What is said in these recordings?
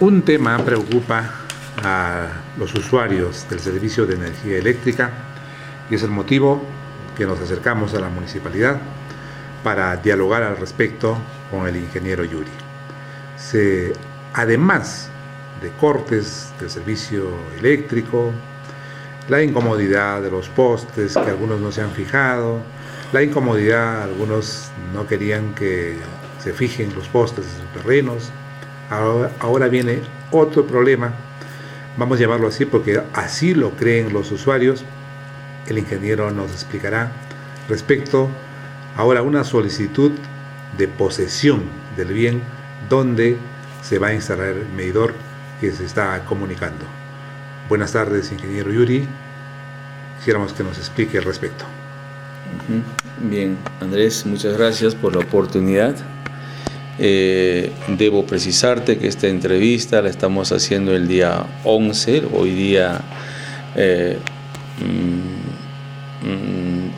Un tema preocupa a los usuarios del servicio de energía eléctrica y es el motivo que nos acercamos a la municipalidad para dialogar al respecto con el ingeniero Yuri. Además de cortes del servicio eléctrico, la incomodidad de los postes que algunos no se han fijado, la incomodidad, algunos no querían que se fijen los postes en sus terrenos. Ahora, viene otro problema, vamos a llamarlo así porque así lo creen los usuarios. El ingeniero nos explicará respecto ahora una solicitud de posesión del bien donde se va a instalar el medidor que se está comunicando. Buenas tardes, ingeniero Yuri. Quisiéramos que nos explique al respecto. Bien, Andrés, muchas gracias por la oportunidad. Eh, debo precisarte que esta entrevista la estamos haciendo el día 11, hoy día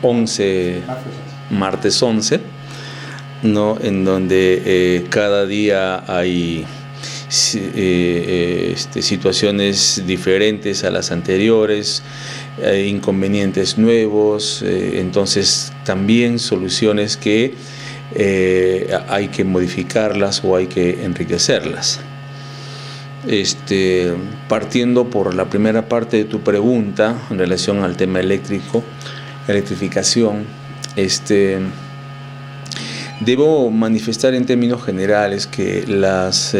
11, mm, mm, martes 11, ¿no? en donde eh, cada día hay eh, este, situaciones diferentes a las anteriores, inconvenientes nuevos, eh, entonces también soluciones que eh, hay que modificarlas o hay que enriquecerlas. Este, partiendo por la primera parte de tu pregunta en relación al tema eléctrico, electrificación, este, debo manifestar en términos generales que las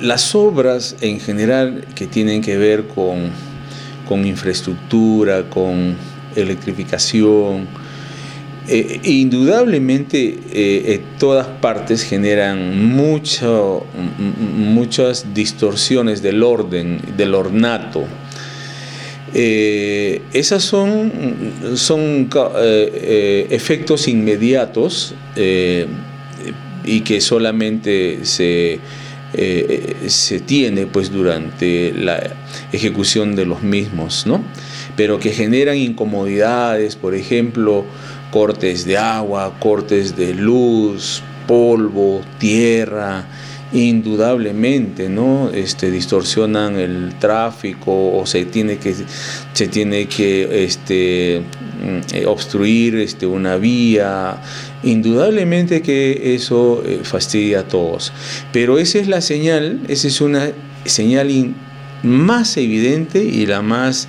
las obras en general que tienen que ver con, infraestructura, con electrificación, eh, indudablemente eh, en todas partes generan mucho, muchas distorsiones del orden, del ornato. Eh, esas son, son efectos inmediatos y que solamente se eh, se tiene pues durante la ejecución de los mismos, ¿no? Pero que generan incomodidades, por ejemplo, cortes de agua, cortes de luz, polvo, tierra, indudablemente no este, distorsionan el tráfico o se tiene que se tiene que este, mm, obstruir este, una vía. Indudablemente que eso eh, fastidia a todos. Pero esa es la señal esa es una señal más evidente y la más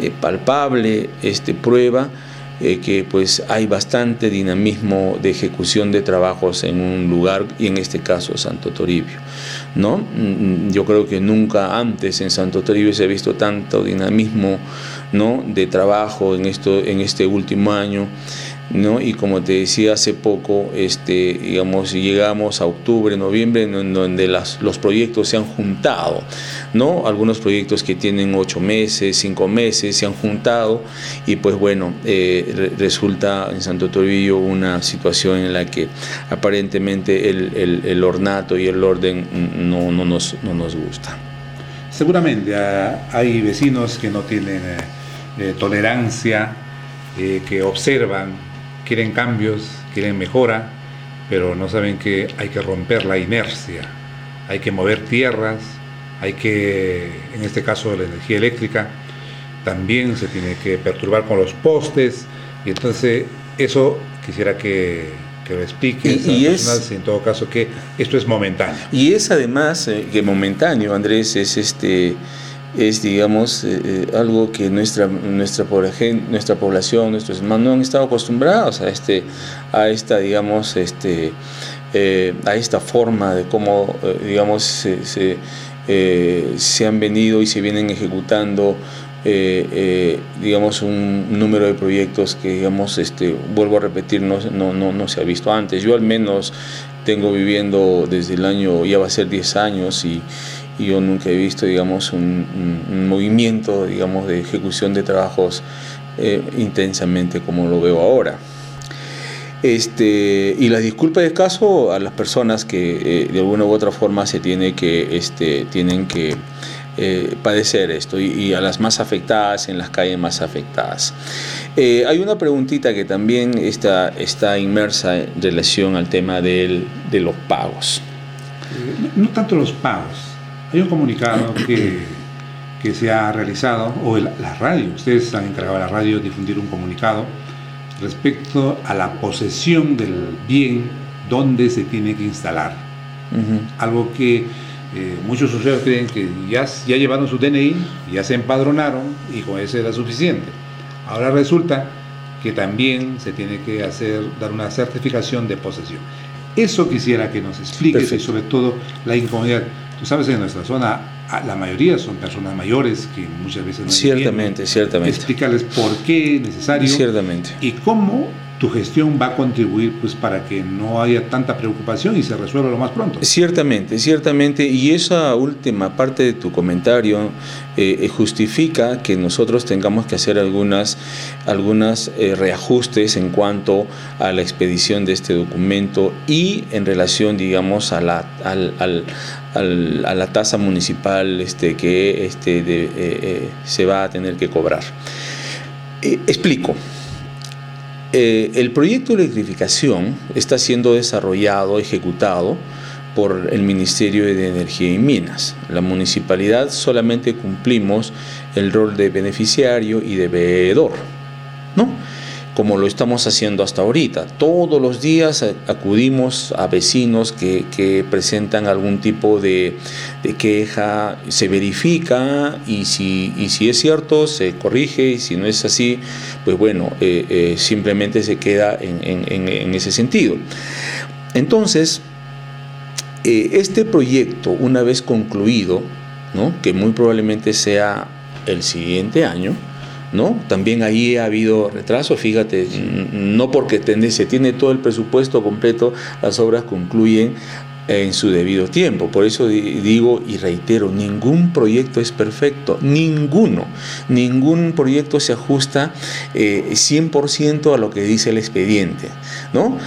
eh, palpable este, prueba eh, que pues hay bastante dinamismo de ejecución de trabajos en un lugar y en este caso Santo Toribio. ¿no? Mm, yo creo que nunca antes en Santo Toribio se ha visto tanto dinamismo ¿no? de trabajo en, esto, en este último año. ¿no? Y como te decía hace poco, este, digamos, llegamos a octubre, noviembre, en donde las, los proyectos se han juntado, ¿no? Algunos proyectos que tienen ocho meses, cinco meses, se han juntado y pues bueno, eh, resulta en Santo Toribio una situación en la que aparentemente el, ornato y el orden no, no, nos, no nos gusta. Seguramente ah, hay vecinos que no tienen eh, eh, tolerancia, que observan quieren cambios, quieren mejora, pero no saben que hay que romper la inercia, hay que mover tierras, hay que, en este caso la energía eléctrica, también se tiene que perturbar con los postes, y entonces eso quisiera que, lo expliques y, es, en todo caso que esto es momentáneo. Y es además eh, que momentáneo, Andrés, es este es, digamos, eh, eh, algo que nuestra, nuestra, nuestra población, nuestros hermanos no han estado acostumbrados a, este, a esta, digamos, este, eh, a esta forma de cómo, digamos, se, se, han venido y se vienen ejecutando digamos, un número de proyectos que, digamos, este, vuelvo a repetir, no, no, no, no, se ha visto antes. Yo al menos tengo viviendo desde el año, ya va a ser 10 años y, y yo nunca he visto, digamos, un, movimiento, digamos, de ejecución de trabajos eh, intensamente como lo veo ahora. Este, y las disculpas de caso a las personas que eh, de alguna u otra forma se tiene que, este, tienen que eh, padecer esto y, a las más afectadas en las calles más afectadas. hay una preguntita que también está, está inmersa en relación al tema del, de los pagos. no tanto los pagos. Hay un comunicado que, que se ha realizado, o la radio, ustedes han encargado a la radio difundir un comunicado respecto a la posesión del bien donde se tiene que instalar. Algo que eh, muchos usuarios creen que ya, ya llevaron su DNI, ya se empadronaron y con eso era suficiente. Ahora resulta que también se tiene que hacer, dar una certificación de posesión. Eso quisiera que nos expliques y sobre todo la incomodidad. Tú sabes en nuestra zona la mayoría son personas mayores que muchas veces no Ciertamente, ciertamente. Explícales por qué es necesario. Ciertamente. Y cómo tu gestión va a contribuir pues para que no haya tanta preocupación y se resuelva lo más pronto. Ciertamente, ciertamente, y esa última parte de tu comentario eh, eh, justifica que nosotros tengamos que hacer algunas, algunas eh, reajustes en cuanto a la expedición de este documento y en relación, digamos, a la, al, a la tasa municipal este, que este, se va a tener que cobrar. explico. Eh, el proyecto de electrificación está siendo desarrollado, ejecutado por el Ministerio de Energía y Minas. La municipalidad solamente cumplimos el rol de beneficiario y de veedor, ¿no? Como lo estamos haciendo hasta ahorita. Todos los días acudimos a vecinos que, presentan algún tipo de, queja, se verifica y si, es cierto se corrige y si no es así, pues bueno, eh, eh, simplemente se queda en, ese sentido. Entonces, eh, este proyecto, una vez concluido, que muy probablemente sea el siguiente año, ¿no? También ahí ha habido retraso, fíjate, no porque se tiene todo el presupuesto completo, las obras concluyen en su debido tiempo. Por eso digo y reitero, ningún proyecto es perfecto, ninguno, ningún proyecto se ajusta 100% eh, a lo que dice el expediente, ¿no?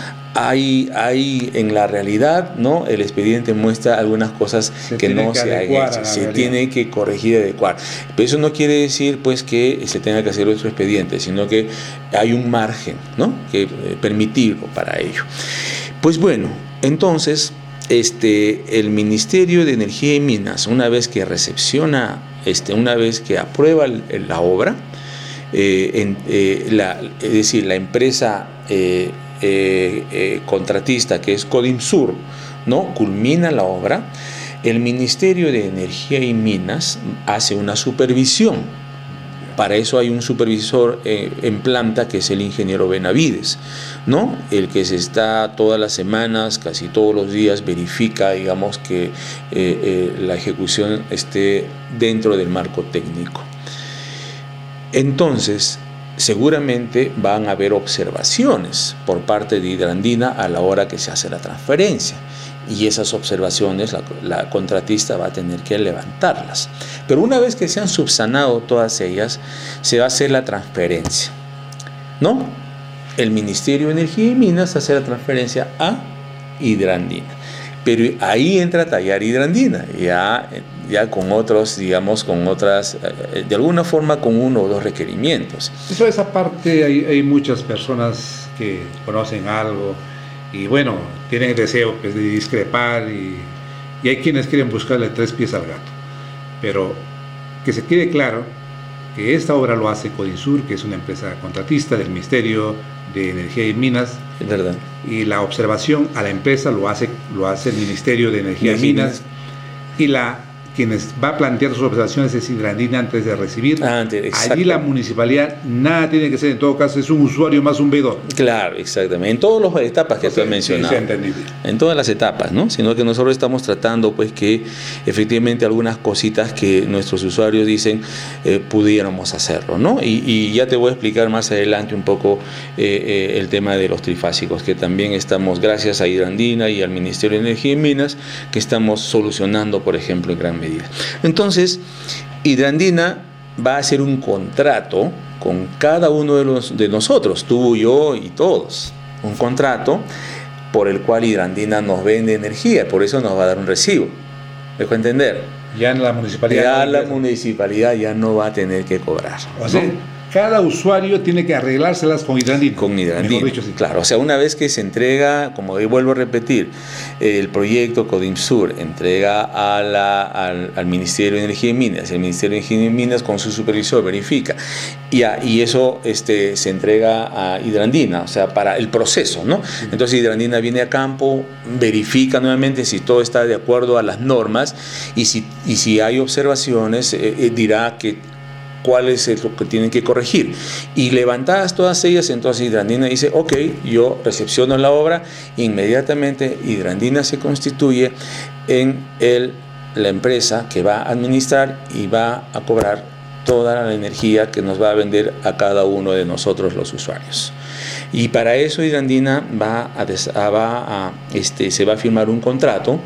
Hay, hay en la realidad, ¿no? El expediente muestra algunas cosas que no se han hecho, se tiene que corregir y adecuar. Pero eso no quiere decir pues que se tenga que hacer otro expediente, sino que hay un margen, ¿no? Que eh, permitirlo para ello. Pues bueno, entonces este, el Ministerio de Energía y Minas, una vez que recepciona, este, una vez que aprueba la obra, eh, eh, la, es decir, la empresa eh, eh, contratista, que es Codimsur, ¿no? culmina la obra, el Ministerio de Energía y Minas hace una supervisión. Para eso hay un supervisor eh, en planta que es el ingeniero Benavides, ¿no? El que se está todas las semanas, casi todos los días, verifica, digamos, que la ejecución esté dentro del marco técnico. Entonces, seguramente van a haber observaciones por parte de Hidrandina a la hora que se hace la transferencia. Y esas observaciones la, contratista va a tener que levantarlas. Pero una vez que se han subsanado todas ellas, se va a hacer la transferencia. ¿No? El Ministerio de Energía y Minas hace la transferencia a Hidrandina. Pero ahí entra tallar hidrandina, ya, ya con otros, digamos, con otras, eh, de alguna forma con uno o dos requerimientos. Eso, esa parte hay, hay muchas personas que conocen algo y bueno, tienen el deseo pues, de discrepar y, y hay quienes quieren buscarle tres pies al gato. Pero que se quede claro que esta obra lo hace Codinsur, que es una empresa contratista del Ministerio de Energía y Minas. Es verdad. Y la observación a la empresa lo hace, lo hace el Ministerio de Energía y Minas. Y la quienes va a plantear sus observaciones es Hidrandina antes de recibir. Ah, Allí la municipalidad nada tiene que ser, en todo caso es un usuario más un veedor. Claro, exactamente. En todas las etapas que tú has mencionado. en todas las etapas, ¿no? Sino que nosotros estamos tratando pues que efectivamente algunas cositas que nuestros usuarios dicen eh, pudiéramos hacerlo, ¿no? Y, ya te voy a explicar más adelante un poco eh, eh, el tema de los trifásicos, que también estamos, gracias a Hidrandina y al Ministerio de Energía y Minas, que estamos solucionando, por ejemplo, en gran medida. Entonces, Hidrandina va a hacer un contrato con cada uno de, los, de nosotros, tú, yo y todos. Un contrato por el cual Hidrandina nos vende energía, por eso nos va a dar un recibo. ¿Dejo entender? Ya en la municipalidad. Ya la municipalidad ya no va a tener que cobrar. Cada usuario tiene que arreglárselas con hidrandina. Con hidrandina. Dicho, Claro, o sea, una vez que se entrega, como vuelvo a repetir, el proyecto Codimsur entrega a la, al, Ministerio de Energía y Minas, el Ministerio de Energía y Minas con su supervisor verifica, y, y eso este, se entrega a hidrandina, o sea, para el proceso, ¿no? Entonces hidrandina viene a campo, verifica nuevamente si todo está de acuerdo a las normas y si, y si hay observaciones, eh, eh, dirá que cuál es lo que tienen que corregir. Y levantadas todas ellas, entonces Hidrandina dice, ok, yo recepciono la obra, inmediatamente Hidrandina se constituye en el, la empresa que va a administrar y va a cobrar toda la energía que nos va a vender a cada uno de nosotros los usuarios. Y para eso Hidrandina va a este, se va a firmar un contrato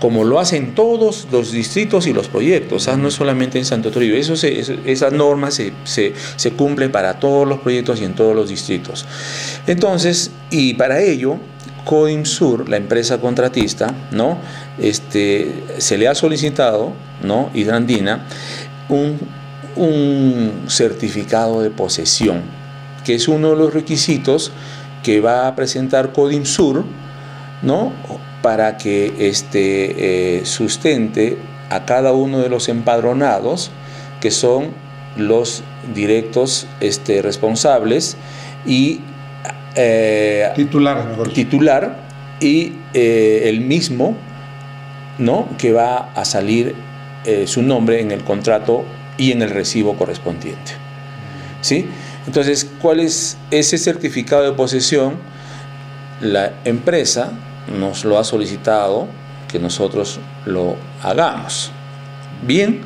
como lo hacen todos los distritos y los proyectos, no solamente en Santo Toribio. Eso esa norma se, se, cumple para todos los proyectos y en todos los distritos. Entonces, y para ello, Sur, la empresa contratista, ¿no? Este, se le ha solicitado, ¿no? Hidrandina, un, un certificado de posesión, que es uno de los requisitos que va a presentar Sur, ¿no? Para que este, eh, sustente a cada uno de los empadronados, que son los directos este, responsables y eh, titular, titular y eh, el mismo ¿no? que va a salir su nombre en el contrato y en el recibo correspondiente. ¿Sí? Entonces, ¿cuál es ese certificado de posesión? La empresa nos lo ha solicitado que nosotros lo hagamos. Bien,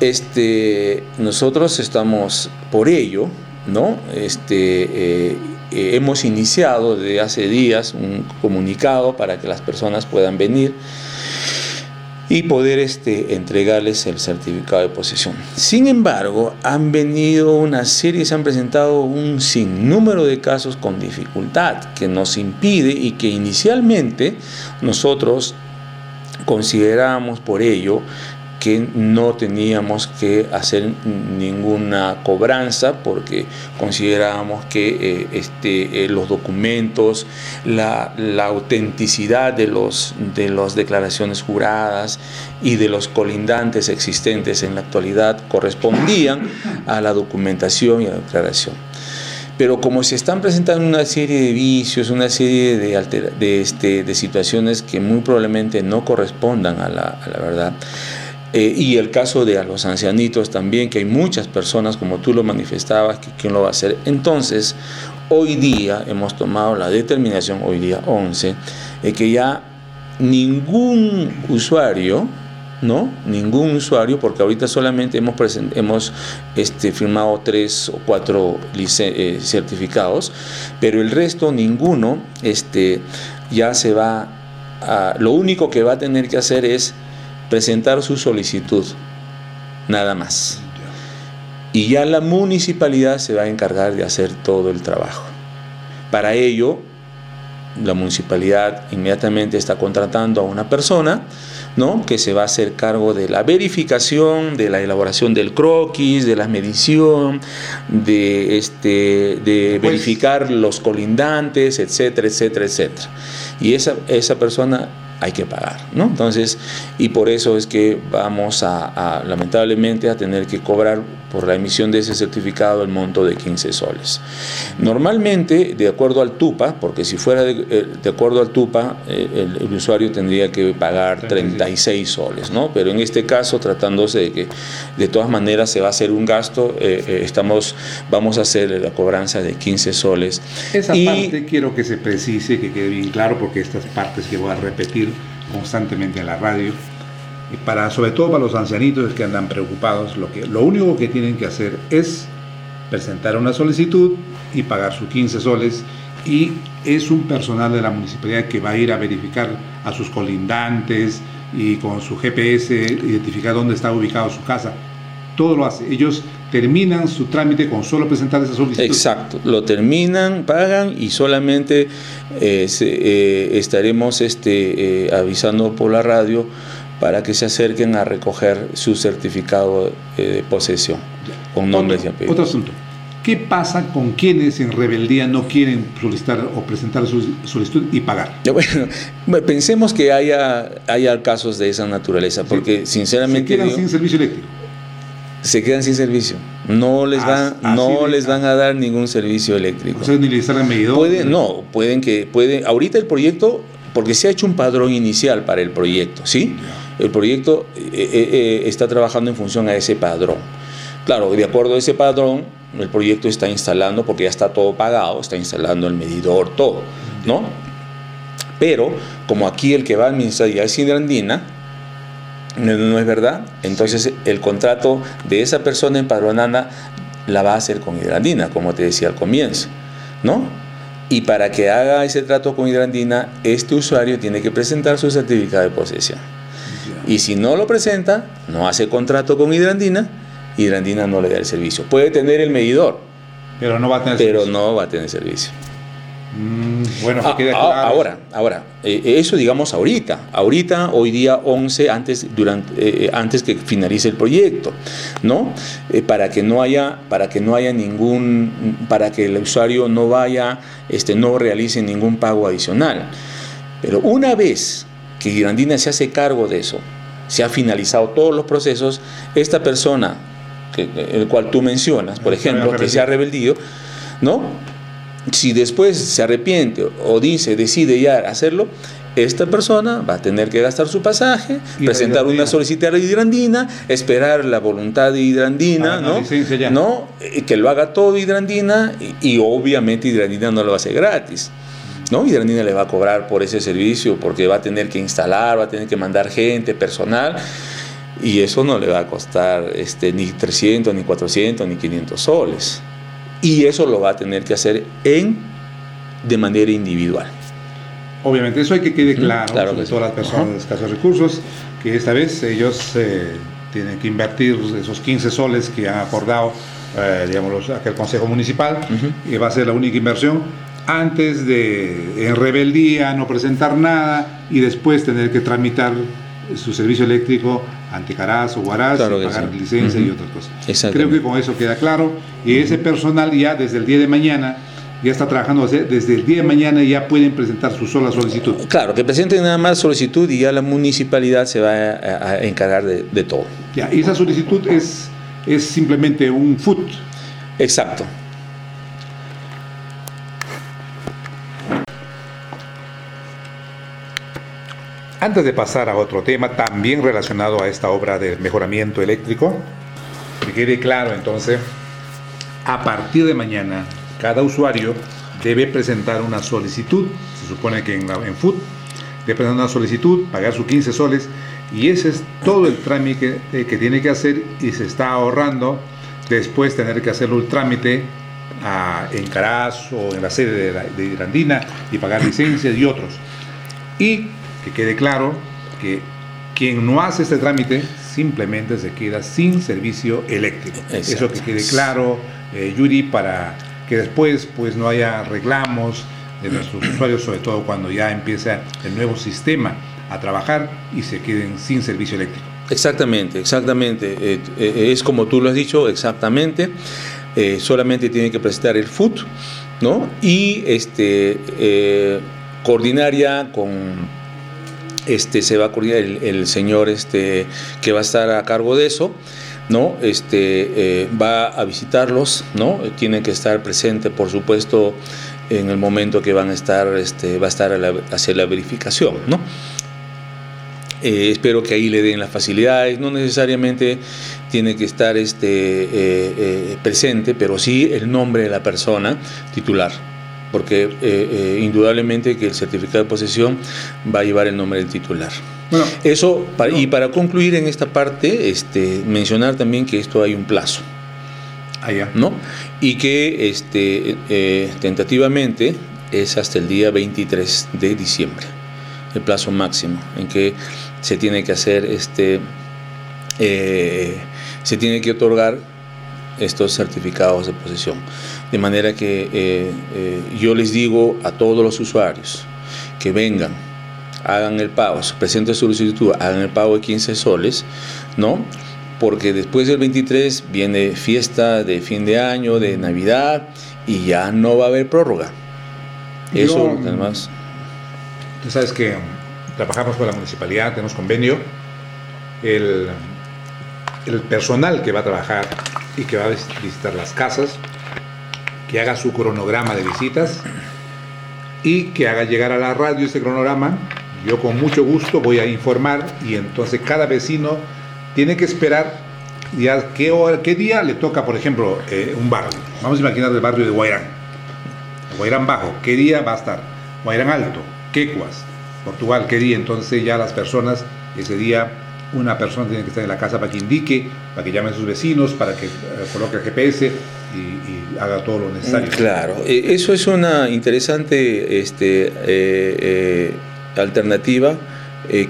este, nosotros estamos por ello, ¿no? Este, eh, eh, hemos iniciado desde hace días un comunicado para que las personas puedan venir y poder este, entregarles el certificado de posesión. Sin embargo, han venido una serie, se han presentado un sinnúmero de casos con dificultad que nos impide y que inicialmente nosotros consideramos por ello que no teníamos que hacer ninguna cobranza porque considerábamos que eh, este, eh, los documentos, la, autenticidad de, los, de las declaraciones juradas y de los colindantes existentes en la actualidad correspondían a la documentación y a la declaración. Pero como se están presentando una serie de vicios, una serie de, este, de situaciones que muy probablemente no correspondan a la verdad, eh, y el caso de a los ancianitos también, que hay muchas personas, como tú lo manifestabas, que quién lo va a hacer. Entonces, hoy día hemos tomado la determinación, hoy día 11, de que ya ningún usuario, ¿no? Ningún usuario, porque ahorita solamente hemos, hemos este, firmado tres o cuatro eh, certificados, pero el resto, ninguno, este, ya se va a, lo único que va a tener que hacer es presentar su solicitud, nada más. Y ya la municipalidad se va a encargar de hacer todo el trabajo. Para ello, la municipalidad inmediatamente está contratando a una persona ¿no? que se va a hacer cargo de la verificación, de la elaboración del croquis, de la medición, de, este, de verificar los colindantes, etcétera, etcétera, etcétera. Y esa, esa persona hay que pagar, ¿no? Entonces, y por eso es que vamos a, lamentablemente a tener que cobrar por la emisión de ese certificado el monto de 15 soles. Normalmente, de acuerdo al TUPA, porque si fuera de, eh, acuerdo al TUPA, eh, el, usuario tendría que pagar 36 soles, ¿no? Pero en este caso, tratándose de que de todas maneras se va a hacer un gasto, eh, estamos, vamos a hacer la cobranza de 15 soles. Esa parte quiero que se precise, que quede bien claro, porque estas partes que voy a repetir constantemente en la radio, y para, sobre todo para los ancianitos que andan preocupados, lo, que, lo único que tienen que hacer es presentar una solicitud y pagar sus 15 soles y es un personal de la municipalidad que va a ir a verificar a sus colindantes y con su GPS identificar dónde está ubicado su casa. Todo lo hace. Ellos terminan su trámite con solo presentar esa solicitud. Exacto, lo terminan, pagan y solamente eh, eh, estaremos este, eh, avisando por la radio para que se acerquen a recoger su certificado de posesión con nombre y Otro asunto. ¿Qué pasa con quienes en rebeldía no quieren solicitar o presentar su solicitud y pagar? Bueno, pensemos que haya, haya casos de esa naturaleza, porque sinceramente... Se quedan sin servicio eléctrico. Se quedan sin servicio. No les, van, no les van a dar ningún servicio eléctrico. O sea, ni les medidor. Pueden, no, pueden que... Pueden, ahorita el proyecto, porque se ha hecho un padrón inicial para el proyecto, ¿sí? El proyecto eh, eh, eh, está trabajando en función a ese padrón. Claro, de acuerdo a ese padrón, el proyecto está instalando, porque ya está todo pagado, está instalando el medidor, todo, ¿no? Pero, como aquí el que va a administrar ya es Hidrandina, no, es verdad, entonces el contrato de esa persona empadronada la va a hacer con Hidrandina, como te decía al comienzo, ¿no? Y para que haga ese trato con Hidrandina, este usuario tiene que presentar su certificado de posesión. Y si no lo presenta, no hace contrato con Hidrandina, Hidrandina no le da el servicio. Puede tener el medidor, pero no va a tener pero servicio. no va a tener servicio. Mm, bueno, ah, ah, ahora, ahora, eh, eso digamos ahorita, ahorita, hoy día 11, antes, durante, eh, antes que finalice el proyecto, ¿no? Eh, para que no haya, para que no haya ningún, para que el usuario no vaya, este, no realice ningún pago adicional. Pero una vez que Girandina se hace cargo de eso, se ha finalizado todos los procesos, esta persona, que, el cual tú mencionas, por ejemplo, que se ha rebeldido, ¿no? Si después se arrepiente o dice, decide ya hacerlo, esta persona va a tener que gastar su pasaje, presentar una solicitud de hidrandina, esperar la voluntad de hidrandina, ah, ¿no? ¿no? que lo haga todo hidrandina y, y obviamente hidrandina no lo va a hacer gratis. ¿No? Hidrandina le va a cobrar por ese servicio porque va a tener que instalar, va a tener que mandar gente, personal, y eso no le va a costar este, ni 300, ni 400, ni 500 soles. Y eso lo va a tener que hacer en, de manera individual. Obviamente, eso hay que quede claro, claro sobre todas las personas de escasos recursos, que esta vez ellos eh, tienen que invertir esos 15 soles que han acordado, eh, digamos, aquel Consejo Municipal, y va a ser la única inversión antes de, en rebeldía, no presentar nada y después tener que tramitar su servicio eléctrico ante Caraz o Guaraz, pagar licencia y otras cosas. Creo que con eso queda claro. Y ese personal ya desde el día de mañana ya está trabajando desde el día de mañana y ya pueden presentar su sola solicitud. Claro, que presenten nada más solicitud y ya la municipalidad se va a, encargar de, de, todo. Ya, y esa solicitud es, es simplemente un foot. Exacto. Antes de pasar a otro tema también relacionado a esta obra de mejoramiento eléctrico, que quede claro entonces, a partir de mañana cada usuario debe presentar una solicitud, se supone que en, en FUT, debe presentar una solicitud, pagar sus 15 soles y ese es todo el trámite que, que tiene que hacer y se está ahorrando después tener que hacerlo el trámite a, en Caraz o en la sede de, de Irandina y pagar licencias y otros. Y que quede claro que quien no hace este trámite simplemente se queda sin servicio eléctrico. Eso que quede claro, eh, Yuri, para que después pues no haya reclamos de nuestros usuarios, sobre todo cuando ya empieza el nuevo sistema a trabajar y se queden sin servicio eléctrico. Exactamente, exactamente. Eh, eh, es como tú lo has dicho, exactamente. solamente tiene que presentar el FUT, ¿no? Y este, coordinar ya con este, se va a coordinar el, señor este, que va a estar a cargo de eso. Este, eh, va a visitarlos, ¿no? Tiene que estar presente, por supuesto, en el momento que van a estar, va a estar a, hacer la verificación. Eh, espero que ahí le den las facilidades, no necesariamente tiene que estar eh, presente, pero sí el nombre de la persona titular porque eh, eh, indudablemente que el certificado de posesión va a llevar el nombre del titular. Bueno, Eso, y para concluir en esta parte, este, mencionar también que esto hay un plazo. Allá. ¿no? Y que este, eh, tentativamente es hasta el día 23 de diciembre, el plazo máximo en que se tiene que hacer, este, se tiene que otorgar estos certificados de posesión. De manera que eh, eh, yo les digo a todos los usuarios que vengan, hagan el pago, presenten su solicitud, hagan el pago de 15 soles, ¿no? porque después del 23 viene fiesta de fin de año, de Navidad, y ya no va a haber prórroga. Eso, además. Tú sabes que trabajamos con la municipalidad, tenemos convenio. El, el personal que va a trabajar y que va a visitar las casas, que haga su cronograma de visitas y que haga llegar a la radio ese cronograma. Yo con mucho gusto voy a informar y entonces cada vecino tiene que esperar ya qué, hora, qué día le toca, por ejemplo, eh, un barrio. Vamos a imaginar el barrio de Guairán. Guairán Bajo, ¿qué día va a estar? Guairán Alto, Quecuas, Portugal, ¿qué día? Entonces ya las personas ese día una persona tiene que estar en la casa para que indique, para que llame a sus vecinos, para que eh, coloque el GPS y, haga todo lo necesario. Claro, e, eso es una interesante este, eh, eh, alternativa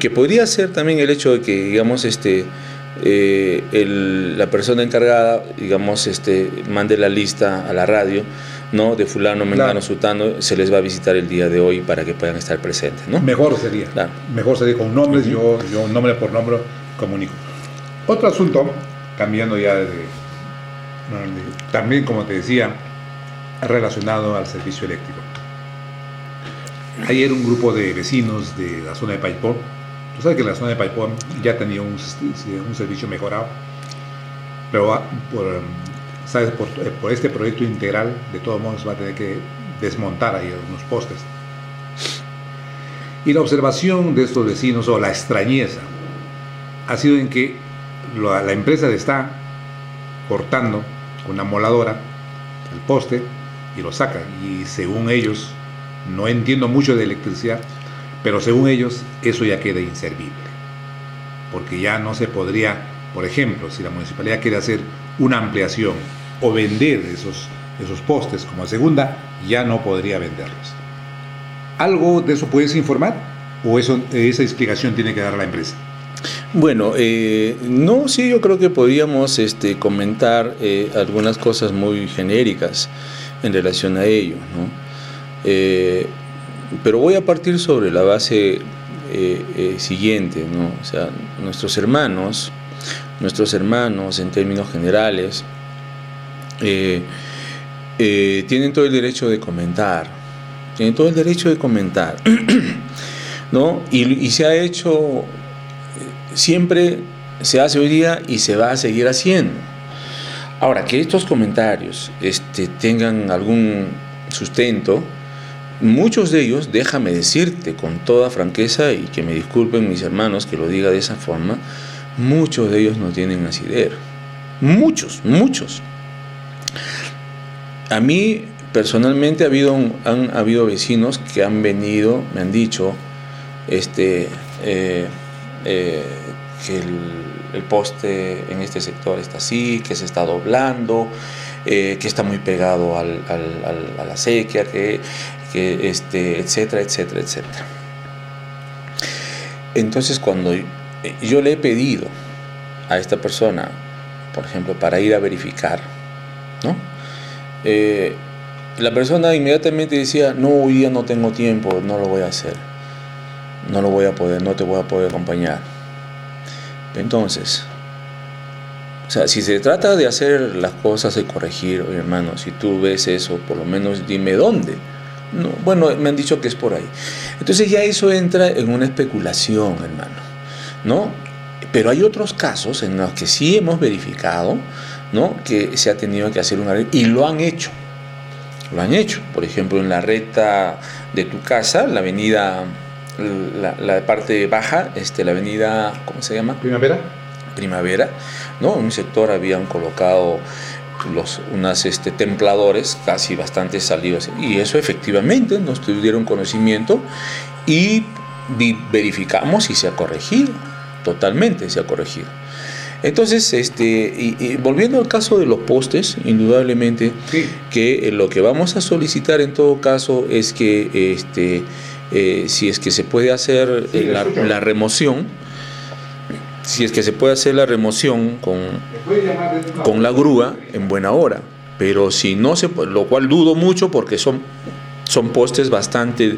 que podría ser también el hecho de que, digamos, este, la persona encargada, digamos, este, mande la lista a la radio ¿no? de fulano, mengano, sutano, se les va a visitar el día de hoy para que puedan estar presentes, ¿no? Mejor sería. Mejor sería con nombres, yo, yo nombre por nombre comunico. Otro asunto, cambiando ya de, también como te decía, relacionado al servicio eléctrico. Ayer un grupo de vecinos de la zona de Paipón, tú sabes que la zona de Paipón ya tenía un, servicio mejorado, pero por ¿sabes? Eh, por, este proyecto integral, de todos modos va a tener que desmontar ahí unos postes. Y la observación de estos vecinos, o la extrañeza, ha sido en que la, empresa le está cortando una moladora el poste y lo saca. Y según ellos, no entiendo mucho de electricidad, pero según ellos eso ya queda inservible. Porque ya no se podría, por ejemplo, si la municipalidad quiere hacer una ampliación o vender esos, esos postes como segunda, ya no podría venderlos. ¿Algo de eso puedes informar? ¿O esa explicación tiene que dar la empresa? Bueno, eh, no, sí, yo creo que podríamos este, comentar eh, algunas cosas muy genéricas en relación a ello, ¿no? Eh, pero voy a partir sobre la base siguiente, ¿no? O sea, nuestros hermanos, nuestros hermanos en términos generales, tienen todo el derecho de comentar, tienen todo el derecho de comentar, ¿no? Y, se ha hecho, siempre se hace hoy día y se va a seguir haciendo. Ahora, que estos comentarios este, tengan algún sustento, muchos de ellos, déjame decirte con toda franqueza y que me disculpen mis hermanos que lo diga de esa forma, muchos de ellos no tienen asidero. Muchos, muchos. A mí personalmente ha habido, han habido vecinos que han venido, me han dicho, este, eh, eh, que el, poste en este sector está así, que se está doblando, eh, que está muy pegado al, a la sequía, que, que, este, etcétera, etcétera, etcétera. Entonces cuando yo le he pedido a esta persona, por ejemplo, para ir a verificar, ¿no? Eh, la persona inmediatamente decía, no, hoy día no tengo tiempo, no lo voy a hacer, no lo voy a poder, no te voy a poder acompañar. Entonces, o sea, si se trata de hacer las cosas y corregir, hermano, si tú ves eso, por lo menos dime dónde. No, bueno, me han dicho que es por ahí. Entonces ya eso entra en una especulación, hermano, ¿no? Pero hay otros casos en los que sí hemos verificado ¿no? que se ha tenido que hacer una red y lo han hecho. Lo han hecho. Por ejemplo, en la recta de tu casa, la avenida, la, parte baja, este, la avenida, ¿cómo se llama? Primavera. Primavera, ¿no? En un sector habían colocado los, unas este, templadores casi bastante salidos y eso efectivamente nos tuvieron conocimiento y verificamos si se ha corregido, totalmente se ha corregido. Entonces, este, y, volviendo al caso de los postes, indudablemente que eh, lo que vamos a solicitar en todo caso es que este, eh, si es que se puede hacer eh, la, remoción, si es que se puede hacer la remoción con, con la grúa en buena hora, pero si no se lo cual dudo mucho porque son son postes bastante,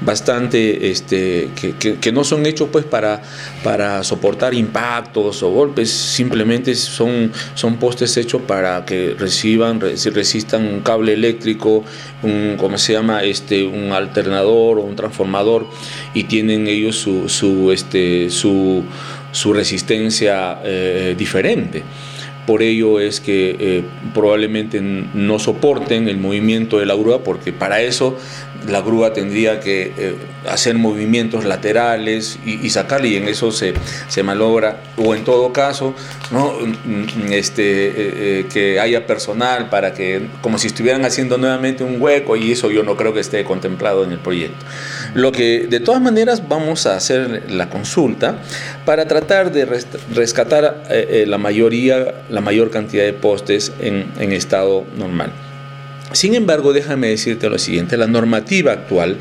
bastante este, que, no son hechos pues para, para soportar impactos o golpes, simplemente son, son postes hechos para que reciban, resistan un cable eléctrico, un, ¿cómo se llama? Este, un alternador o un transformador y tienen ellos su, su, este, su, su resistencia eh, diferente. Por ello es que eh, probablemente no soporten el movimiento de la grúa porque para eso la grúa tendría que eh, hacer movimientos laterales y, sacarle y en eso se, se, malogra o en todo caso ¿no? Mm, este, eh, eh, que haya personal para que como si estuvieran haciendo nuevamente un hueco y eso yo no creo que esté contemplado en el proyecto. Lo que de todas maneras vamos a hacer la consulta para tratar de rescatar la mayoría, la mayor cantidad de postes en estado normal. Sin embargo, déjame decirte lo siguiente, la normativa actual,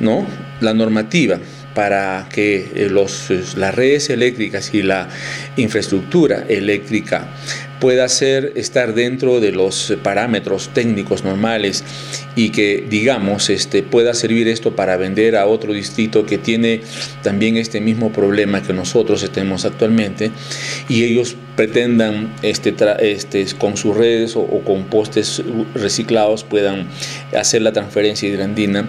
¿no? La normativa para que eh, los, las redes eléctricas y la infraestructura eléctrica pueda ser estar dentro de los parámetros técnicos normales y que digamos este pueda servir esto para vender a otro distrito que tiene también este mismo problema que nosotros tenemos actualmente y ellos pretendan este, este con sus redes o, con postes reciclados puedan hacer la transferencia hidrandina